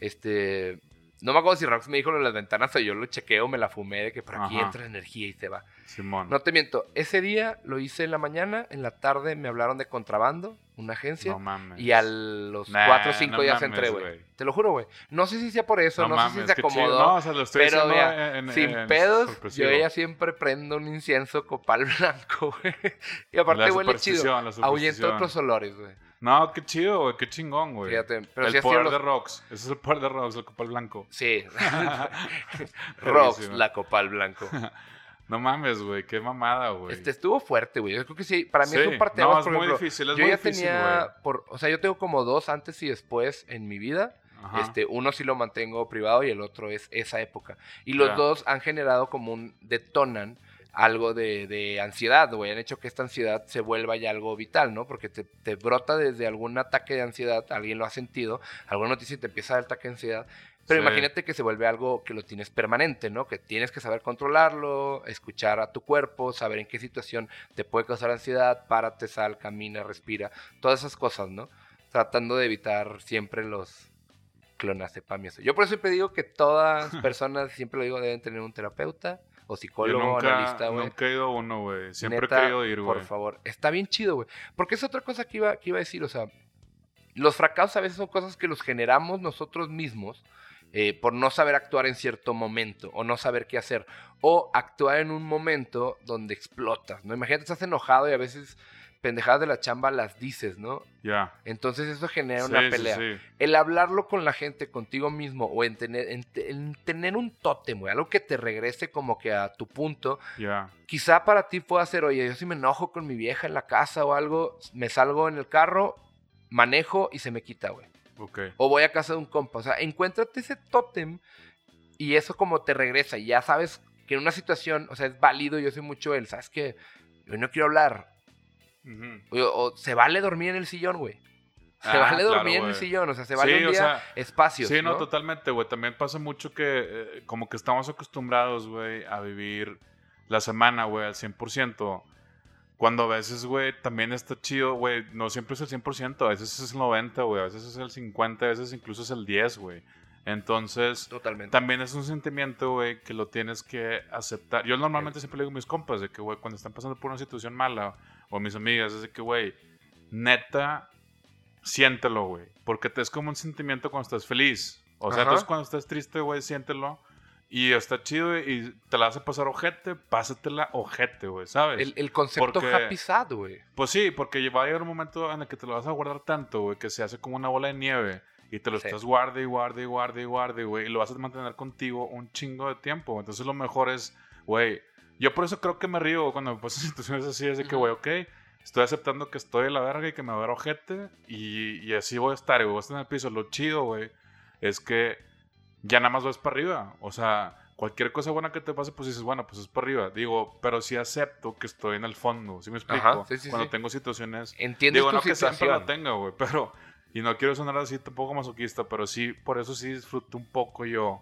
Este, no me acuerdo si Rox me dijo lo de las ventanas o yo lo chequeo, me la fumé de que por aquí Ajá. entra energía y se va. Simón. No te miento, ese día lo hice en la mañana, en la tarde me hablaron de contrabando, una agencia, No mames. y a los Nah, 4 o 5 no días mames, entré, güey. Te lo juro, güey. No sé si sea por eso, no, sé si se acomodó. No, o sea, lo estoy Pero en- sin en pedos, sorpresivo. yo ya siempre prendo un incienso copal [LAUGHS] blanco, güey. Y aparte La huele chido. Ahuyenta otros olores, güey. No, qué chido, güey. Qué chingón, güey. Fíjate, pero el sido poder los- de Rocks. Ese es el poder de Rocks, el copal blanco. Sí. [LAUGHS] Rox, Perrísimo. la copal blanco. [LAUGHS] No mames, güey. Qué mamada, güey. Este estuvo fuerte, güey. Yo creo que sí, para mí es un parteaguas, No, es muy ejemplo, difícil, es yo muy ya difícil, tenía, por, o sea, yo tengo como dos antes y después en mi vida. Ajá. Este, uno sí lo mantengo privado y el otro es esa época. Y los dos han generado como un detonan algo de, de ansiedad, güey. Han hecho que esta ansiedad se vuelva ya algo vital, ¿no? Porque te, te brota desde algún ataque de ansiedad, alguien lo ha sentido, alguna noticia y te empieza a dar ataque de ansiedad. Pero Sí. imagínate que se vuelve algo que lo tienes permanente, ¿no? Que tienes que saber controlarlo, escuchar a tu cuerpo, saber en qué situación te puede causar ansiedad, párate, sal, camina, respira, todas esas cosas, ¿no? Tratando de evitar siempre los clonazepam y eso. Yo por eso siempre digo que todas [LAUGHS] personas, siempre lo digo, deben tener un terapeuta o Yo psicólogo, nunca, analista, güey. nunca he ido a uno, güey. Siempre Neta, he querido ir, güey. Por favor, está bien chido, güey. Porque es otra cosa que iba, que iba a decir, o sea, los fracasos a veces son cosas que los generamos nosotros mismos eh, por no saber actuar en cierto momento o no saber qué hacer o actuar en un momento donde explotas, ¿no? Imagínate, estás enojado y a veces pendejadas de la chamba las dices, ¿no? Ya. Entonces eso genera Sí, una pelea. sí. El hablarlo con la gente, contigo mismo, o en tener, en, te- en tener un tótem, güey, algo que te regrese como que a tu punto, Ya. quizá para ti pueda ser, oye, yo si me enojo con mi vieja en la casa o algo, me salgo en el carro, manejo y se me quita, güey. Ok. O voy a casa de un compa. O sea, encuéntrate ese tótem y eso como te regresa. Y ya sabes que en una situación, o sea, es válido. Yo soy mucho él, ¿sabes qué? Yo no quiero hablar. O, o se vale dormir en el sillón, güey. Se Ah, vale claro, dormir en el sillón. O sea, se vale Sí, un o día sea, espacios. Sí, no, ¿no? totalmente, güey. También pasa mucho que eh, como que estamos acostumbrados, güey, a vivir la semana, güey, al 100%. Cuando a veces, güey, también está chido, güey, no siempre es el 100%, a veces es el 90, güey, a veces es el 50, a veces incluso es el 10, güey. Entonces, Totalmente. también es un sentimiento, güey, que lo tienes que aceptar. Yo normalmente siempre le digo a mis compas de que, güey, cuando están pasando por una situación mala, o a mis amigas, es de que, güey, neta, siéntelo, güey. Porque te es como un sentimiento cuando estás feliz. O sea, Ajá. entonces cuando estás triste, güey, siéntelo. Y está chido y te la vas a pasar ojete, pásatela ojete, güey, ¿sabes? El, el concepto Porque- happy sad, güey. Pues sí, porque va a llegar un momento en el que te lo vas a guardar tanto, güey, que se hace como una bola de nieve. Y te lo Sí. estás guarde y guarde y guarde y guarde, güey. Y lo vas a mantener contigo un chingo de tiempo. Entonces lo mejor es, güey. Yo por eso creo que me río cuando me pasan [LAUGHS] situaciones así. Es de que, güey, ok. Estoy aceptando que estoy de la verga y que me va a dar ojete. Y, y así voy a estar, güey. Voy a estar en el piso. Lo chido, güey, es que ya nada más vas para arriba. O sea, cualquier cosa buena que te pase, pues dices, bueno, pues es para arriba. Digo, pero sí acepto que estoy en el fondo. ¿Sí me explico? Ajá, sí, sí, Cuando sí. tengo situaciones Entiendes Digo, no que siempre situación. lo tenga, güey, pero... Y no quiero sonar así tampoco masoquista, pero sí, por eso sí disfruto un poco yo,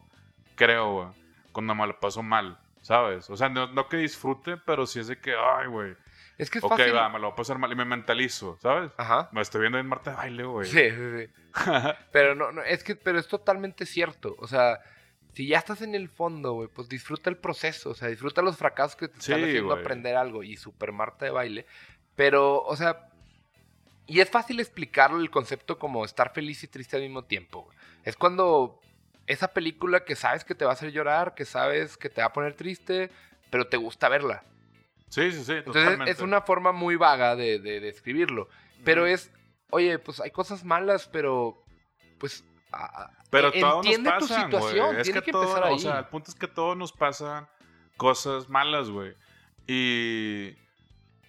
creo, güey, cuando me lo paso mal, ¿sabes? O sea, no, no que disfrute, pero sí es de que, ay, güey, Es que es ok, fácil. va, me lo voy a pasar mal y me mentalizo, ¿sabes? Ajá. Me estoy viendo en Marte de baile, güey. Sí, sí, sí. [LAUGHS] Pero no, no, es que, pero es totalmente cierto. O sea, si ya estás en el fondo, güey, pues disfruta el proceso. O sea, disfruta los fracasos que te están Sí, haciendo güey. aprender algo. Y super Marta de baile. Pero, o sea, y es fácil explicarlo el concepto como estar feliz y triste al mismo tiempo. güey. Es cuando esa película que sabes que te va a hacer llorar, que sabes que te va a poner triste, pero te gusta verla. Sí, sí, sí, Entonces totalmente. es una forma muy vaga de, de describirlo. Pero es, oye, pues hay cosas malas, pero pues a- Pero e- todos nos entiende tu pasan, güey. situación, Es tiene que, que, todo, empezar ahí. o sea, el punto es que todos nos pasan cosas malas, güey. Y,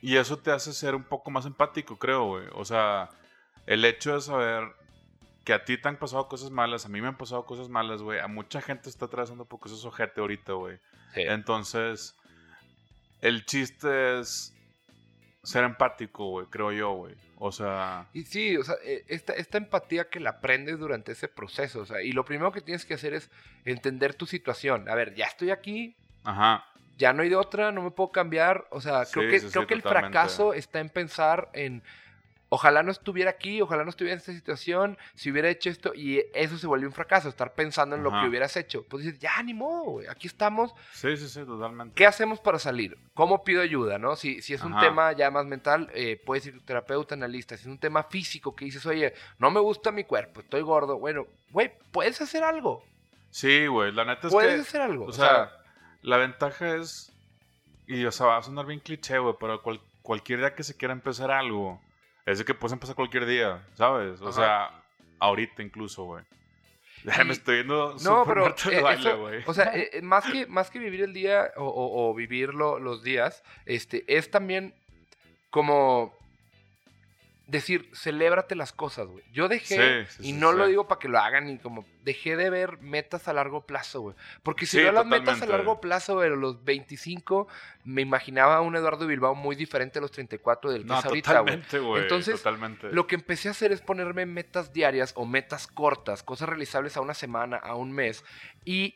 y eso te hace ser un poco más empático, creo, güey. O sea, el hecho de saber que a ti te han pasado cosas malas, a mí me han pasado cosas malas, güey. A mucha gente está atravesando por cosas ojete ahorita, güey. Sí. Entonces, el chiste es ser empático, güey, creo yo, güey. O sea, Y sí, o sea, eh, esta, esta empatía que la aprendes durante ese proceso, o sea, y lo primero que tienes que hacer es entender tu situación. A ver, ya estoy aquí, ajá. Ya no hay de otra, no me puedo cambiar. O sea, creo Sí, que, sí, sí, creo que el fracaso está en pensar en, ojalá no estuviera aquí, ojalá no estuviera en esta situación, si hubiera hecho esto, y eso se vuelve un fracaso, estar pensando en lo que hubieras hecho. Pues dices, ya, ni modo, güey, aquí estamos, Sí, sí, sí, totalmente. ¿Qué hacemos para salir? ¿Cómo pido ayuda? ¿no? Si, si es un tema ya más mental, eh, puedes ir terapeuta, analista. Si es un tema físico que dices, oye, no me gusta mi cuerpo, estoy gordo, bueno, güey, puedes hacer algo. Sí, güey, la neta es puedes que... hacer algo. O sea, la ventaja es... Y, o sea, va a sonar bien cliché, güey, pero cual- cualquier día que se quiera empezar algo, es de que puedes empezar cualquier día, ¿sabes? O Ajá. sea, ahorita incluso, güey. [LAUGHS] Me estoy yendo no, pero eh, baile, eso- güey. o sea, eh, eh, más, que, más que vivir el día o, o- o vivir lo- los días, este, es también como decir, celébrate las cosas, güey. Yo dejé, Sí, sí, y sí, no lo digo para que lo hagan, y como dejé de ver metas a largo plazo, güey. Porque si veo las metas a largo plazo, güey, los 25, me imaginaba a un Eduardo Bilbao muy diferente a los 34 del que No, es ahorita, güey. totalmente, güey. Entonces, totalmente. Lo que empecé a hacer es ponerme metas diarias o metas cortas, cosas realizables a una semana, a un mes. Y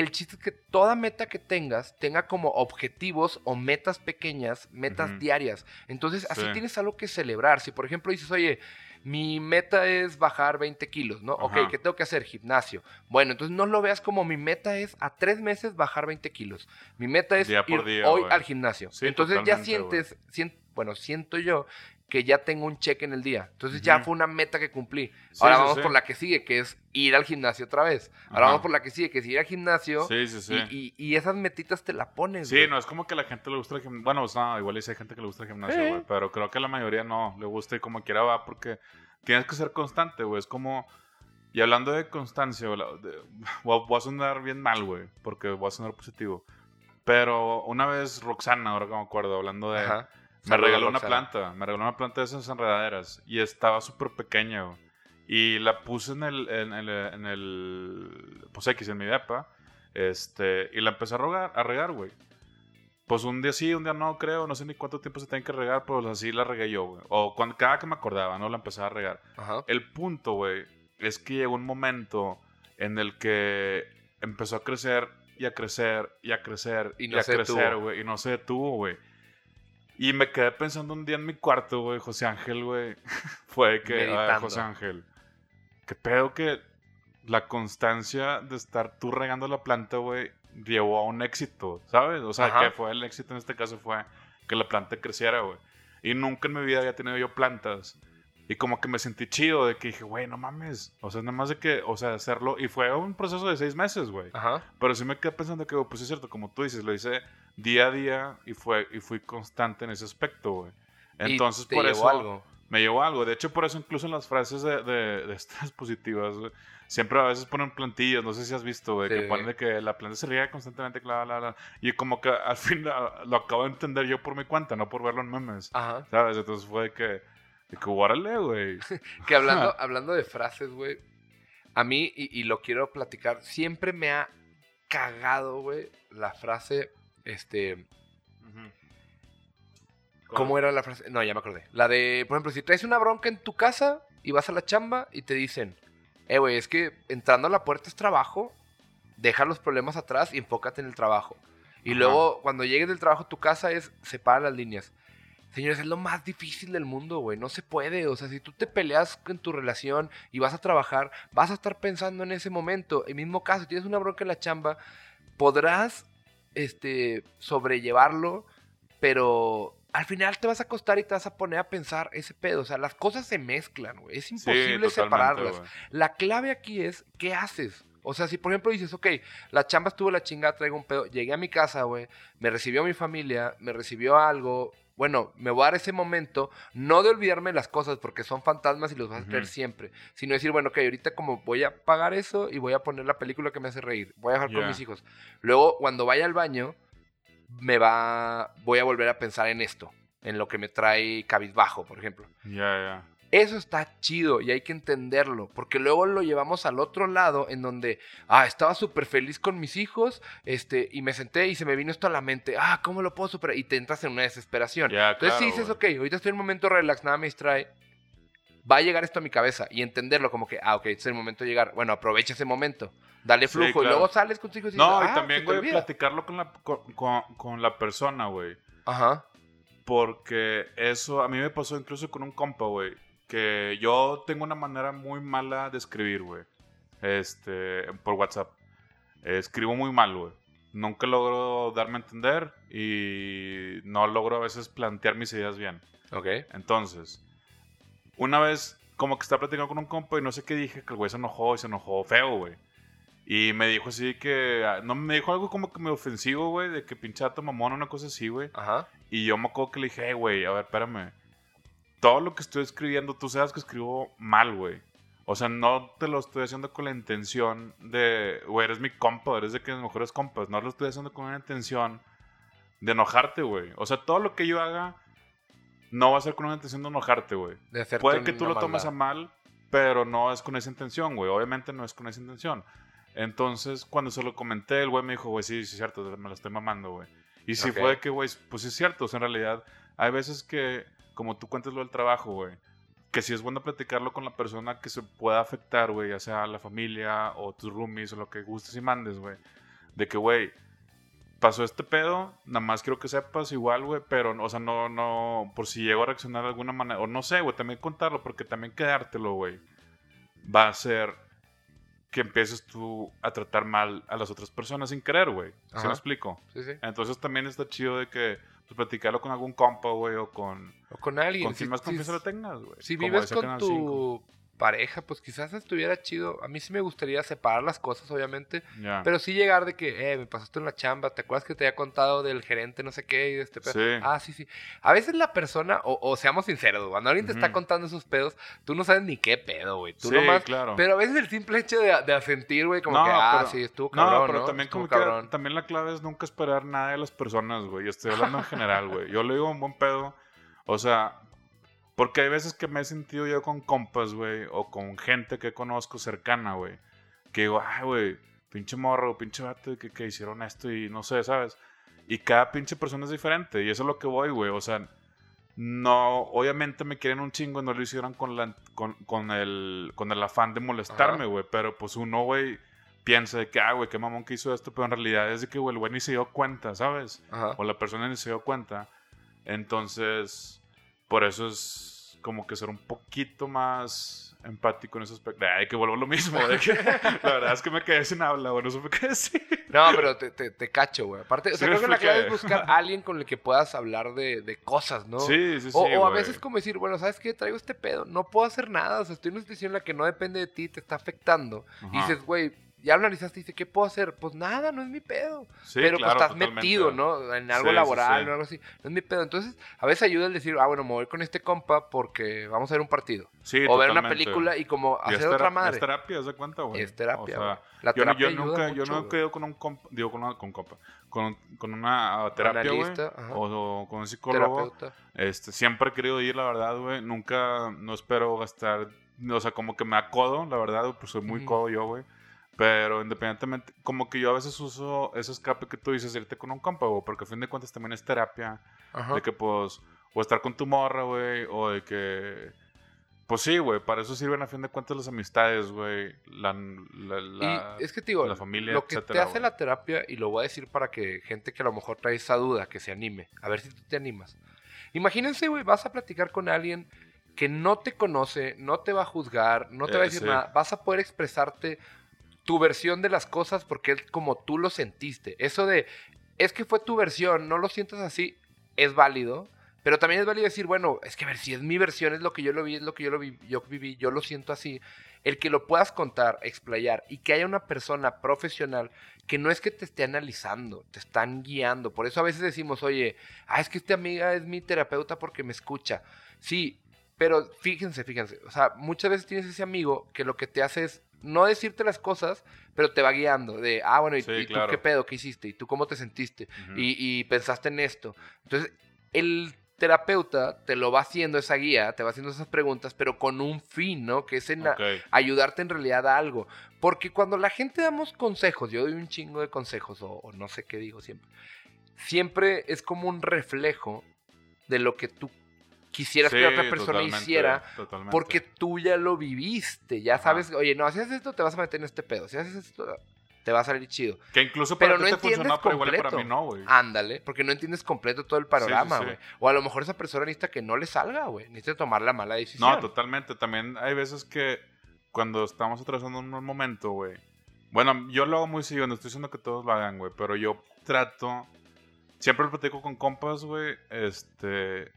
el chiste es que toda meta que tengas tenga como objetivos o metas pequeñas, metas diarias. Entonces, así Sí. tienes algo que celebrar. Si, por ejemplo, dices, oye, mi meta es bajar 20 kilos, ¿no? Ok, Ajá. ¿qué tengo que hacer? Gimnasio. Bueno, entonces no lo veas como mi meta es a tres meses bajar 20 kilos. Mi meta es Día ir día, hoy al gimnasio. Sí, entonces ya sientes, sien- bueno, siento yo que ya tengo un cheque en el día. Entonces ya Ujú. fue una meta que cumplí. Sí, Ahora sí, vamos sí. por la que sigue, que es ir al gimnasio otra vez. Ahora Ajá. vamos por la que sigue, que es ir al gimnasio. Sí, sí, sí. Y, y- y esas metitas te la pones. Sí, güey. no es como que a la gente le gusta el gimnasio. Bueno, pues no, igual hay gente que le gusta el gimnasio, güey. Pero creo que a la mayoría no le gusta y como quiera va porque tienes que ser constante, güey. Es como. Y hablando de constancia, güey, [LAUGHS] voy a sonar bien mal, güey, porque voy a sonar positivo. Pero una vez Roxana, ahora que me acuerdo, hablando de. Ajá. Me regaló una planta, me regaló una planta de esas enredaderas y estaba súper pequeña, güey. Y la puse en el, en el, en el, pues X, en mi depa, este, y la empecé a regar, a regar, güey. Pues un día sí, un día no, creo, no sé ni cuánto tiempo se tiene que regar, pero así la regué yo, güey. O cuando, cada que me acordaba, ¿no? La empezaba a regar. Ajá. El punto, güey, es que llegó un momento en el que empezó a crecer y a crecer y a crecer Y y, no a se crecer, güey. Y no se detuvo, güey. Y me quedé pensando un día en mi cuarto, güey, José Ángel, güey. [LAUGHS] Fue que, Meditando. José Ángel, qué pedo que la constancia de estar tú regando la planta, güey, llevó a un éxito, ¿sabes? O sea, Ajá. que fue el éxito en este caso fue que la planta creciera, güey. Y nunca en mi vida había tenido yo plantas. Y como que me sentí chido de que dije, güey, no mames. O sea, nada más de que, o sea, hacerlo. Y fue un proceso de seis meses, güey. Ajá. Pero sí me quedé pensando que, pues es cierto, como tú dices, lo hice día a día y, fue, y fui constante en ese aspecto, güey. Y Entonces, te por llevó eso algo. me llevó algo. De hecho, por eso incluso en las frases de, de, de estas [LAUGHS] positivas, güey, siempre a veces ponen plantillas, no sé si has visto, güey, que ponen de que la planta se riega constantemente, bla, bla, bla. Y como que al [LAUGHS] fin lo acabo de entender yo por mi cuenta, no por verlo en memes. Ajá. ¿Sabes? Entonces fue de que, de que, órale, güey. [LAUGHS] Que hablando, [LAUGHS] hablando de frases, güey. A mí, y, y lo quiero platicar, siempre me ha cagado, güey, la frase, este, ¿Cómo era la frase? No, ya me acordé. La de, por ejemplo, si traes una bronca en tu casa y vas a la chamba y te dicen, eh, güey, es que entrando a la puerta es trabajo, deja los problemas atrás y enfócate en el trabajo. Y Ajá. luego, cuando llegues del trabajo a tu casa, es separa las líneas. Señores, es lo más difícil del mundo, güey. No se puede. O sea, si tú te peleas en tu relación y vas a trabajar, vas a estar pensando en ese momento. En mismo caso, si tienes una bronca en la chamba, podrás este, sobrellevarlo, pero al final te vas a acostar y te vas a poner a pensar ese pedo. O sea, las cosas se mezclan, güey. Es imposible separarlas. La clave aquí es, ¿qué haces? O sea, si por ejemplo dices, ok, la chamba estuvo la chingada, traigo un pedo, llegué a mi casa, güey, me recibió mi familia, me recibió algo, bueno, me voy a dar ese momento, no de olvidarme de las cosas porque son fantasmas y los vas a traer siempre, sino decir, bueno, ok, ahorita como voy a pagar eso y voy a poner la película que me hace reír, voy a dejar con mis hijos. Luego, cuando vaya al baño, me va, voy a volver a pensar en esto, en lo que me trae cabizbajo, por ejemplo. Ya, ya. Eso está chido y hay que entenderlo, porque luego lo llevamos al otro lado en donde, ah, estaba súper feliz con mis hijos, este, y me senté y se me vino esto a la mente, ah, ¿cómo lo puedo superar? Y te entras en una desesperación. Ya, Entonces si claro, dices, ok, ahorita estoy en un momento relax, nada me distrae, va a llegar esto a mi cabeza y entenderlo como que, ah, ok, este es el momento de llegar. Bueno, aprovecha ese momento, dale Sí, flujo y luego sales con tus hijos y No, dices, y "Ah, también, güey, olvida". platicarlo con la, con, con- con la persona, güey. Ajá. Porque eso a mí me pasó incluso con un compa, güey. Que yo tengo una manera muy mala de escribir, güey. Este, por WhatsApp. Escribo muy mal, güey. Nunca logro darme a entender y no logro a veces plantear mis ideas bien. Ok. Entonces, una vez como que estaba platicando con un compa y no sé qué dije, que el güey se enojó y se enojó feo, güey. Y me dijo así que, ah, no, me dijo algo como que me ofensivo, güey, de que pinchato mamón, una cosa así, güey. Ajá. Y yo me acuerdo que le dije, "Hey, güey, a ver, espérame. Todo lo que estoy escribiendo, tú sabes que escribo mal, güey. O sea, no te lo estoy haciendo con la intención de, güey, eres mi compa, eres de que mis mejores compas. No lo estoy haciendo con una intención de enojarte, güey. O sea, todo lo que yo haga no va a ser con una intención de enojarte, güey. Puede que tú lo tomes a mal, pero no es con esa intención, güey. Obviamente no es con esa intención. Entonces, cuando se lo comenté, el güey me dijo, güey, sí, sí es cierto, me lo estoy mamando, güey. Y sí Ok. fue de que, güey, pues es cierto. O sea, en realidad, hay veces que, como tú cuentas lo del trabajo, güey, que sí es bueno platicarlo con la persona que se pueda afectar, güey, ya sea la familia o tus roomies o lo que gustes y mandes, güey. De que, güey, pasó este pedo, nada más quiero que sepas igual, güey, pero, o sea, no, no, por si llego a reaccionar de alguna manera, o no sé, güey, también contarlo, porque también quedártelo, güey, va a ser que empieces tú a tratar mal a las otras personas sin querer, güey. ¿Sí Ajá. me explico? Sí, sí. Entonces también está chido de que, pues, platicarlo con algún compa, güey, o con, O con alguien. con si- quien más si- confianza lo tengas, güey. Si Como vives con tu 5. Pareja, pues quizás estuviera chido. A mí sí me gustaría separar las cosas, obviamente. Pero sí llegar de que, eh, me pasaste en la chamba, ¿te acuerdas que te había contado del gerente no sé qué y de este pedo? Sí. Ah, sí, sí. A veces la persona, o, o seamos sinceros, cuando alguien te está contando esos pedos, tú no sabes ni qué pedo, güey. Tú sí, nomás... claro. Pero a veces el simple hecho de, de asentir, güey, como No, que, ah, pero- sí, estuvo cabrón, no, pero ¿no? también como que cabrón. también la clave es nunca esperar nada de las personas, güey. Estoy hablando en general, güey. Yo le digo un buen pedo. O sea, porque hay veces que me he sentido yo con compas, güey, o con gente que conozco cercana, güey. Que digo, ay, güey, pinche morro, pinche vato, que, que hicieron esto y no sé, ¿sabes? Y cada pinche persona es diferente. Y eso es lo que voy, güey. O sea, no, obviamente me quieren un chingo y no lo hicieron con, la, con, con el, con el afán de molestarme, güey. Pero pues uno, güey, piensa de que, ah, güey, qué mamón que hizo esto. Pero en realidad es de que, güey, el güey ni se dio cuenta, ¿sabes? Ajá. O la persona ni se dio cuenta. Entonces, por eso es como que ser un poquito más empático en ese aspecto. Ay, que vuelvo a lo mismo. de que- [LAUGHS] la verdad es que me quedé sin habla, güey. No supe qué decir. No, pero te, te, te cacho, güey. Aparte, o sea, Sí, creo que la clave es buscar a alguien con el que puedas hablar de, de cosas, ¿no? Sí, sí, sí. O, o a veces como decir, bueno, ¿sabes qué? Traigo este pedo, no puedo hacer nada, o sea, estoy en una situación en la que no depende de ti, te está afectando. Y dices, güey, ya lo analizaste y dices, ¿qué puedo hacer? Pues nada, no es mi pedo. Sí, pero claro, pues estás totalmente. metido, ¿no? En algo Sí, laboral sí. o algo así. No es mi pedo. Entonces, a veces ayuda el decir, ah, bueno, me voy con este compa porque vamos a ver un partido. Sí, o ver una película y como hacer otra madre. Es terapia, ¿se cuenta, güey? Es terapia, O sea. La yo, no- terapia yo ayuda nunca, yo mucho, no güey. quedo con un compa, digo, con una, con compa, con, con una terapia, güey, o, o con un psicólogo. Terapeuta. Este, siempre he querido ir, la verdad, güey. Nunca, no espero gastar, o sea, como que me acodo, la verdad, pues soy muy Ujú. codo yo, güey. Pero independientemente, como que yo a veces uso ese escape que tú dices, irte con un compa, güey, porque a fin de cuentas también es terapia. Ajá. De que, pues, o estar con tu morra, güey, o de que... Pues sí, güey, para eso sirven a fin de cuentas las amistades, güey. La, la, la- y es que te digo, la familia, lo que te hace la terapia, y lo voy a decir para que gente que a lo mejor trae esa duda, que se anime, a ver si tú te animas. Imagínense, güey, vas a platicar con alguien que no te conoce, no te va a juzgar, no te va a Eh, decir sí. nada, vas a poder expresarte tu versión de las cosas porque es como tú lo sentiste. Eso de, es que fue tu versión, no lo sientas así, es válido. Pero también es válido decir, bueno, es que a ver, si es mi versión, es lo que yo lo vi, es lo que yo lo vi, yo viví, yo lo siento así. El que lo puedas contar, explayar y que haya una persona profesional que no es que te esté analizando, te están guiando. Por eso a veces decimos, oye, ah, es que esta amiga es mi terapeuta porque me escucha. Sí, pero fíjense, fíjense, o sea, muchas veces tienes ese amigo que lo que te hace es no decirte las cosas, pero te va guiando de, ah, bueno, ¿y, Sí, y tú claro. qué pedo? ¿Qué hiciste? ¿Y tú cómo te sentiste? Y, y pensaste en esto. Entonces, el terapeuta te lo va haciendo esa guía, te va haciendo esas preguntas, pero con un fin, ¿no? Que es en ayudarte en realidad a algo. Porque cuando la gente damos consejos, yo doy un chingo de consejos, o, o no sé qué digo siempre, siempre es como un reflejo de lo que tú quisieras que Sí, otra persona hiciera totalmente. porque tú ya lo viviste, ya sabes, oye, no, si haces esto te vas a meter en este pedo, si haces esto te va a salir chido. Que incluso para Pero no te funcionó, entiendes pero igual para completo. mí no, güey. Ándale, porque no entiendes completo todo el panorama, sí. güey. O a lo mejor esa persona necesita que no le salga, güey. Necesita tomar la mala decisión. No, totalmente. También hay veces que cuando estamos atravesando un momento, güey. Bueno, yo lo hago muy seguido, no estoy diciendo que todos lo hagan, güey, pero yo trato. Siempre lo platico con compas, güey. Este.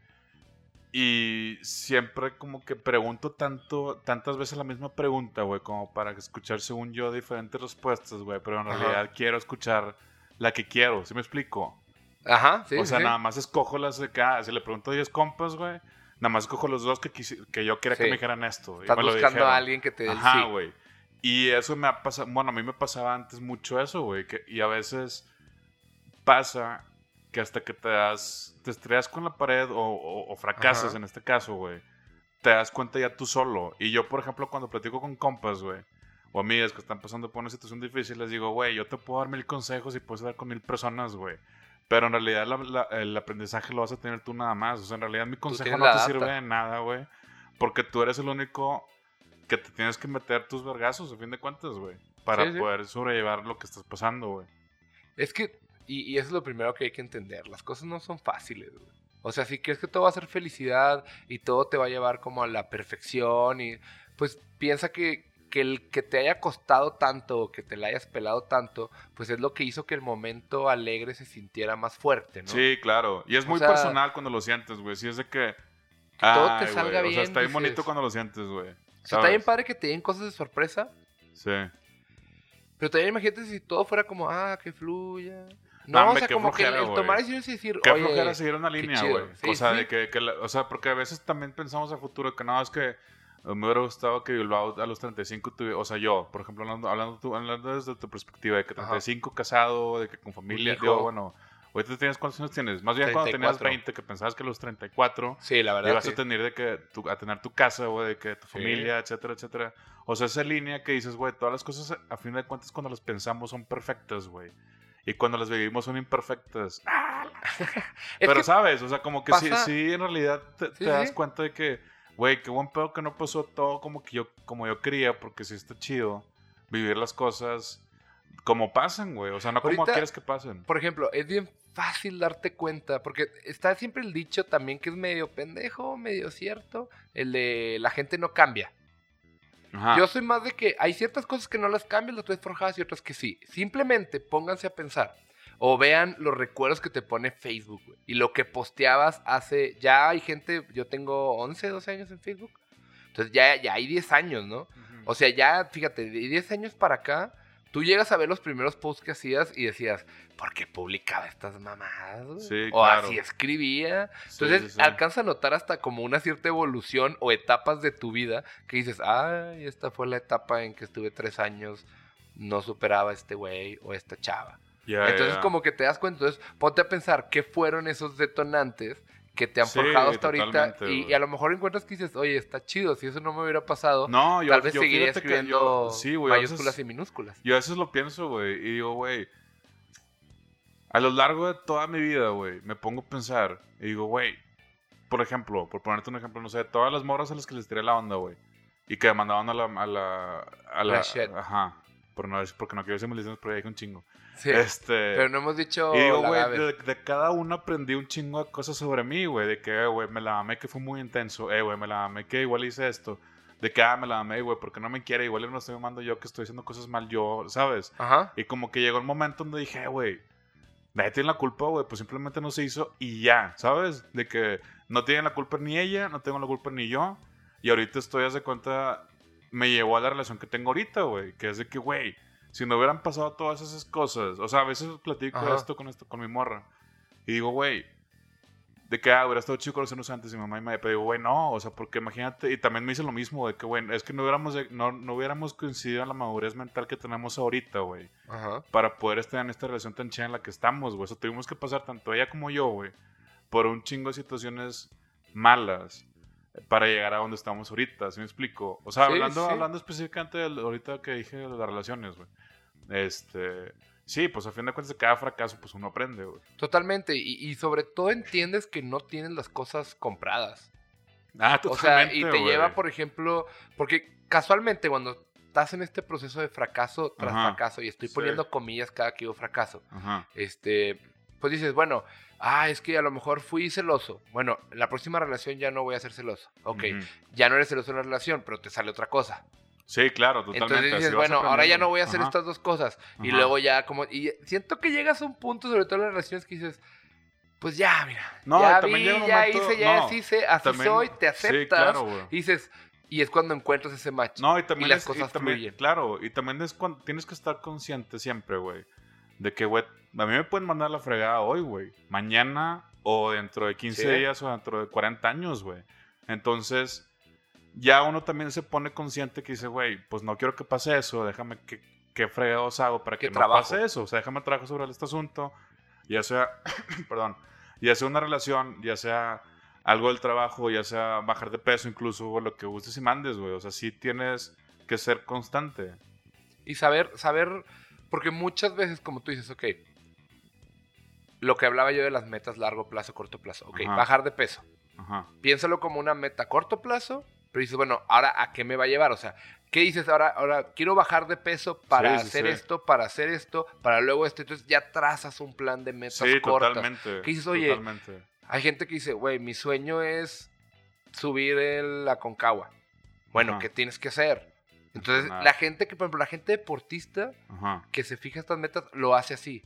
Y siempre como que pregunto tanto, tantas veces la misma pregunta, güey, como para escuchar según yo diferentes respuestas, güey. Pero en Ajá. realidad quiero escuchar la que quiero, ¿sí me explico? Ajá, sí. o sí, sea, sí. nada más escojo las de acá. Si le pregunto a 10 compas, güey, nada más escojo los dos que, quisi- que yo quería que Sí. me dijeran esto. y Estás lo buscando dijeron. a alguien que te dé Ajá, sí. güey. Y eso me ha pasado, bueno, a mí me pasaba antes mucho eso, güey. que- Y a veces pasa que hasta que te das, te estrellas con la pared o, o- o fracasas Ajá. en este caso, güey, te das cuenta ya tú solo. Y yo, por ejemplo, cuando platico con compas, güey, o amigas que están pasando por una situación difícil, les digo, güey, yo te puedo dar mil consejos y puedes dar con mil personas, güey. Pero en realidad la- la- el aprendizaje lo vas a tener tú nada más. O sea, en realidad mi consejo no te data. sirve de nada, güey. Porque tú eres el único que te tienes que meter tus vergazos, a fin de cuentas, güey. Para Sí, sí. poder sobrellevar lo que estás pasando, güey. Es que, y, y eso es lo primero que hay que entender, las cosas no son fáciles, güey. O sea, si crees que todo va a ser felicidad y todo te va a llevar como a la perfección y pues piensa que, que el que te haya costado tanto o que te la hayas pelado tanto, pues es lo que hizo que el momento alegre se sintiera más fuerte, ¿no? Sí, claro. Y es O muy sea, personal cuando lo sientes, güey. Si es de que... todo te salga güey, O bien, sea, está bien dices. bonito cuando lo sientes, güey. O sea, está bien padre que te den cosas de sorpresa, Sí. pero también imagínate si todo fuera como, ah, que fluya. No, No, o sea, como que el, flojera, el tomar decisiones y decir, Qué oye, flojera seguir una línea, güey. Sí, o sea, sí. de que, que la- o sea, porque a veces también pensamos a futuro que no, es que eh, me hubiera gustado que Bilbao a los 35 tuviera, o sea, yo, por ejemplo, hablando, hablando, tú- hablando desde tu perspectiva, de que Ajá. 35 casado, de que con familia, digo, bueno, ahorita tienes, ¿cuántos años tienes? Más bien cuando tenías 34. 20, que pensabas que a los 34 Sí, la verdad. ibas sí. a tener de que tu- a tener tu casa, güey, de que tu Sí. familia, etcétera, etcétera. O sea, esa línea que dices, güey, todas las cosas a fin de cuentas cuando las pensamos son perfectas, güey. Y cuando las vivimos son imperfectas. [LAUGHS] ¡Ah! [LAUGHS] Pero sabes, o sea, como que sí, pasa- sí, en realidad te, Sí, te das sí. cuenta de que, güey, qué buen pedo que no pasó todo como que yo, como yo quería, porque sí está chido vivir las cosas como pasan, güey. O sea, no como quieres que pasen. por ejemplo, es bien fácil darte cuenta, porque está siempre el dicho también que es medio pendejo, medio cierto, el de la gente no cambia. Ajá. Yo soy más de que hay ciertas cosas que no las cambias, las traes forjadas y otras que sí. Simplemente pónganse a pensar o vean los recuerdos que te pone Facebook güey, y lo que posteabas hace, ya hay gente, yo tengo 11, 12 años en Facebook, entonces ya, ya hay 10 años, ¿no? O sea, ya, fíjate, de 10 años para acá, tú llegas a ver los primeros posts que hacías y decías, ¿por qué publicaba estas mamadas? güey?" Sí, o claro. así escribía. Entonces, sí, sí. alcanza a notar hasta como una cierta evolución o etapas de tu vida que dices, ay, esta fue la etapa en que estuve tres años, no superaba a este güey o esta chava. Ya, Entonces, como que te das cuenta, entonces ponte a pensar qué fueron esos detonantes que te han Sí, forjado hasta ahorita y, y a lo mejor encuentras que dices, oye, está chido, si eso no me hubiera pasado, No, yo, tal vez yo seguiría escribiendo yo, sí, a mayúsculas veces- y minúsculas. Yo a veces lo pienso, güey, y digo, güey, a lo largo de toda mi vida, güey, me pongo a pensar y digo, güey, por ejemplo, por ponerte un ejemplo, no sé, todas las morras a las que les tiré la onda, güey, y que mandaban a la, a la, a la, La ajá, por no porque no quiero decir maldiciones, pero ya dije un chingo, Sí, este, pero no hemos dicho y digo, güey, de, de cada uno aprendí un chingo de cosas sobre mí, güey. De que, eh, güey, me la amé que fue muy intenso. Eh, güey, me la amé que igual hice esto. De que, ah, me la amé, güey, porque no me quiere. Igual no estoy amando yo que estoy haciendo cosas mal yo, ¿sabes? Ajá. Y como que llegó el momento donde dije, eh, güey, nadie tiene la culpa, güey. Pues simplemente no se hizo y ya, ¿sabes? De que no tienen la culpa ni ella, no tengo la culpa ni yo. Y ahorita estoy, haz de cuenta, me llevó a la relación que tengo ahorita, güey. Que es de que, güey, si no hubieran pasado todas esas cosas. O sea, a veces platico Ajá. esto con esto con mi morra. Y digo, güey, de que, ah, hubiera estado chido conocernos antes y mamá y me pero digo, güey, no, o sea, porque imagínate, y también me hice lo mismo, de que, güey, es que no hubiéramos, no, no hubiéramos coincidido en la madurez mental que tenemos ahorita, güey para poder estar en esta relación tan chida en la que estamos, güey. O sea, tuvimos que pasar tanto ella como yo, güey, por un chingo de situaciones malas para llegar a donde estamos ahorita, ¿sí me explico? O sea, Sí, hablando, sí. hablando específicamente de ahorita que dije de las relaciones, güey. Este, sí, pues a fin de cuentas de cada fracaso, pues uno aprende, güey. Totalmente. Y, y sobre todo entiendes que no tienes las cosas compradas. Ah, O sea, y totalmente, te lleva, por ejemplo, porque casualmente cuando estás en este proceso de fracaso tras Ajá. fracaso, y estoy Sí. poniendo comillas cada que digo fracaso, Ajá. este, pues dices, bueno, ah, es que a lo mejor fui celoso. Bueno, en la próxima relación ya no voy a ser celoso. Ok, ya no eres celoso en la relación, pero te sale otra cosa. Sí, claro, totalmente. Entonces dices, bueno, ahora ya no voy a hacer Ajá. estas dos cosas. Y luego ya como... Y siento que llegas a un punto, sobre todo en las relaciones, que dices, pues ya, mira. No, ya también vi, llega un ya momento- hice, ya no, así, también- soy, te sí, aceptas. claro, güey. y dices... Y es cuando encuentras ese match. No, y también las es, cosas y también-. Claro, y también es cuando tienes que estar consciente siempre, güey. De que, güey, a mí me pueden mandar la fregada hoy, güey. Mañana o dentro de 15 Sí. días o dentro de 40 años, güey. Entonces, ya uno también se pone consciente que dice, güey, pues no quiero que pase eso, déjame que, que fregados hago para ¿Qué que trabajo? no pase eso. O sea, déjame trabajar sobre este asunto, ya sea, [COUGHS] perdón, ya sea una relación, ya sea algo del trabajo, ya sea bajar de peso incluso, o lo que gustes y mandes, güey. O sea, sí tienes que ser constante. Y saber, saber, porque muchas veces, como tú dices, ok, lo que hablaba yo de las metas largo plazo, corto plazo, ok, Ajá. bajar de peso. Ajá. Piénsalo como una meta a corto plazo, pero dices, bueno, ahora a qué me va a llevar, o sea, ¿qué dices ahora? Ahora quiero bajar de peso para Sí, hacer sí. esto, para hacer esto, para luego esto, entonces ya trazas un plan de metas Sí, cortas. totalmente. ¿Qué dices? Oye, Totalmente. Hay gente que dice, güey, mi sueño es subir el Aconcagua. Bueno, Ajá. ¿qué tienes que hacer? Entonces, Nada. la gente que, por ejemplo, la gente deportista Ajá. que se fija estas metas lo hace así.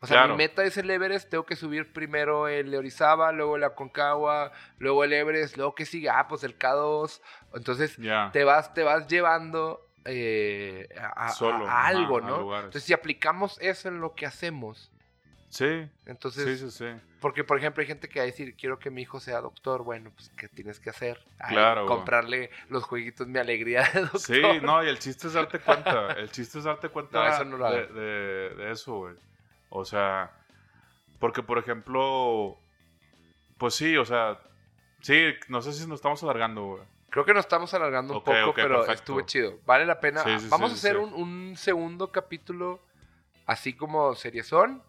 O sea, Claro. mi meta es el Everest, tengo que subir primero el Orizaba, luego el Aconcagua, luego el Everest, luego que sigue, ah, pues el K2. Entonces, te vas, te vas llevando eh, a, Solo, algo, ¿no? Entonces, si aplicamos eso en lo que hacemos, Sí. entonces, sí, sí, sí. porque por ejemplo hay gente que va a decir, quiero que mi hijo sea doctor, bueno, pues ¿qué tienes que hacer? Ay, Claro, comprarle los jueguitos Mi Alegría de doctor. Sí, no, y el chiste es darte cuenta. El chiste es darte cuenta No, eso no lo de, hago. de- de eso, güey. O sea, porque por ejemplo, pues sí, o sea, sí, no sé si nos estamos alargando, güey. Creo que nos estamos alargando un poco, pero perfecto. estuvo chido. Vale la pena. Sí, sí, Vamos sí, a hacer un segundo capítulo así como seriezón,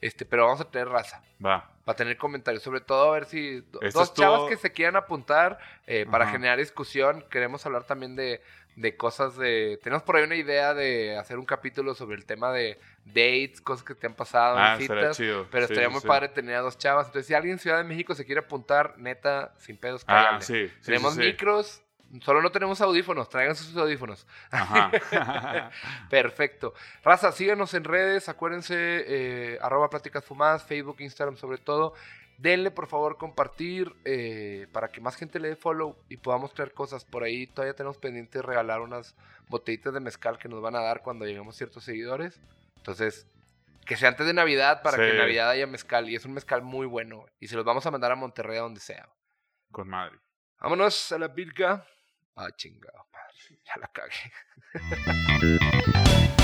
este, pero vamos a tener raza. Va. Para tener comentarios, sobre todo a ver si do- Este dos chavas que se quieran apuntar eh, para Ajá. generar discusión. Queremos hablar también de, de cosas de... Tenemos por ahí una idea de hacer un capítulo sobre el tema de dates, cosas que te han pasado, Ah, citas. chido. Pero Sí, estaría muy sí. padre tener a dos chavas. Entonces, si alguien en Ciudad de México se quiere apuntar, neta, sin pedos, Ah, sí. tenemos micros, solo no tenemos audífonos. Traigan sus audífonos. Ajá. [LAUGHS] Perfecto. Raza, síganos en redes, acuérdense, eh, arroba pláticas fumadas, Facebook, Instagram sobre todo. Denle por favor compartir eh, para que más gente le dé follow y podamos crear cosas. Por ahí todavía tenemos pendiente de regalar unas botellitas de mezcal que nos van a dar cuando lleguemos ciertos seguidores. Entonces, que sea antes de Navidad para que en. Navidad haya mezcal. Y es un mezcal muy bueno. Y se los vamos a mandar a Monterrey a donde sea. Con madre. Vámonos a la virga. Ah, chingado. madre, Ya la cagué. [LAUGHS]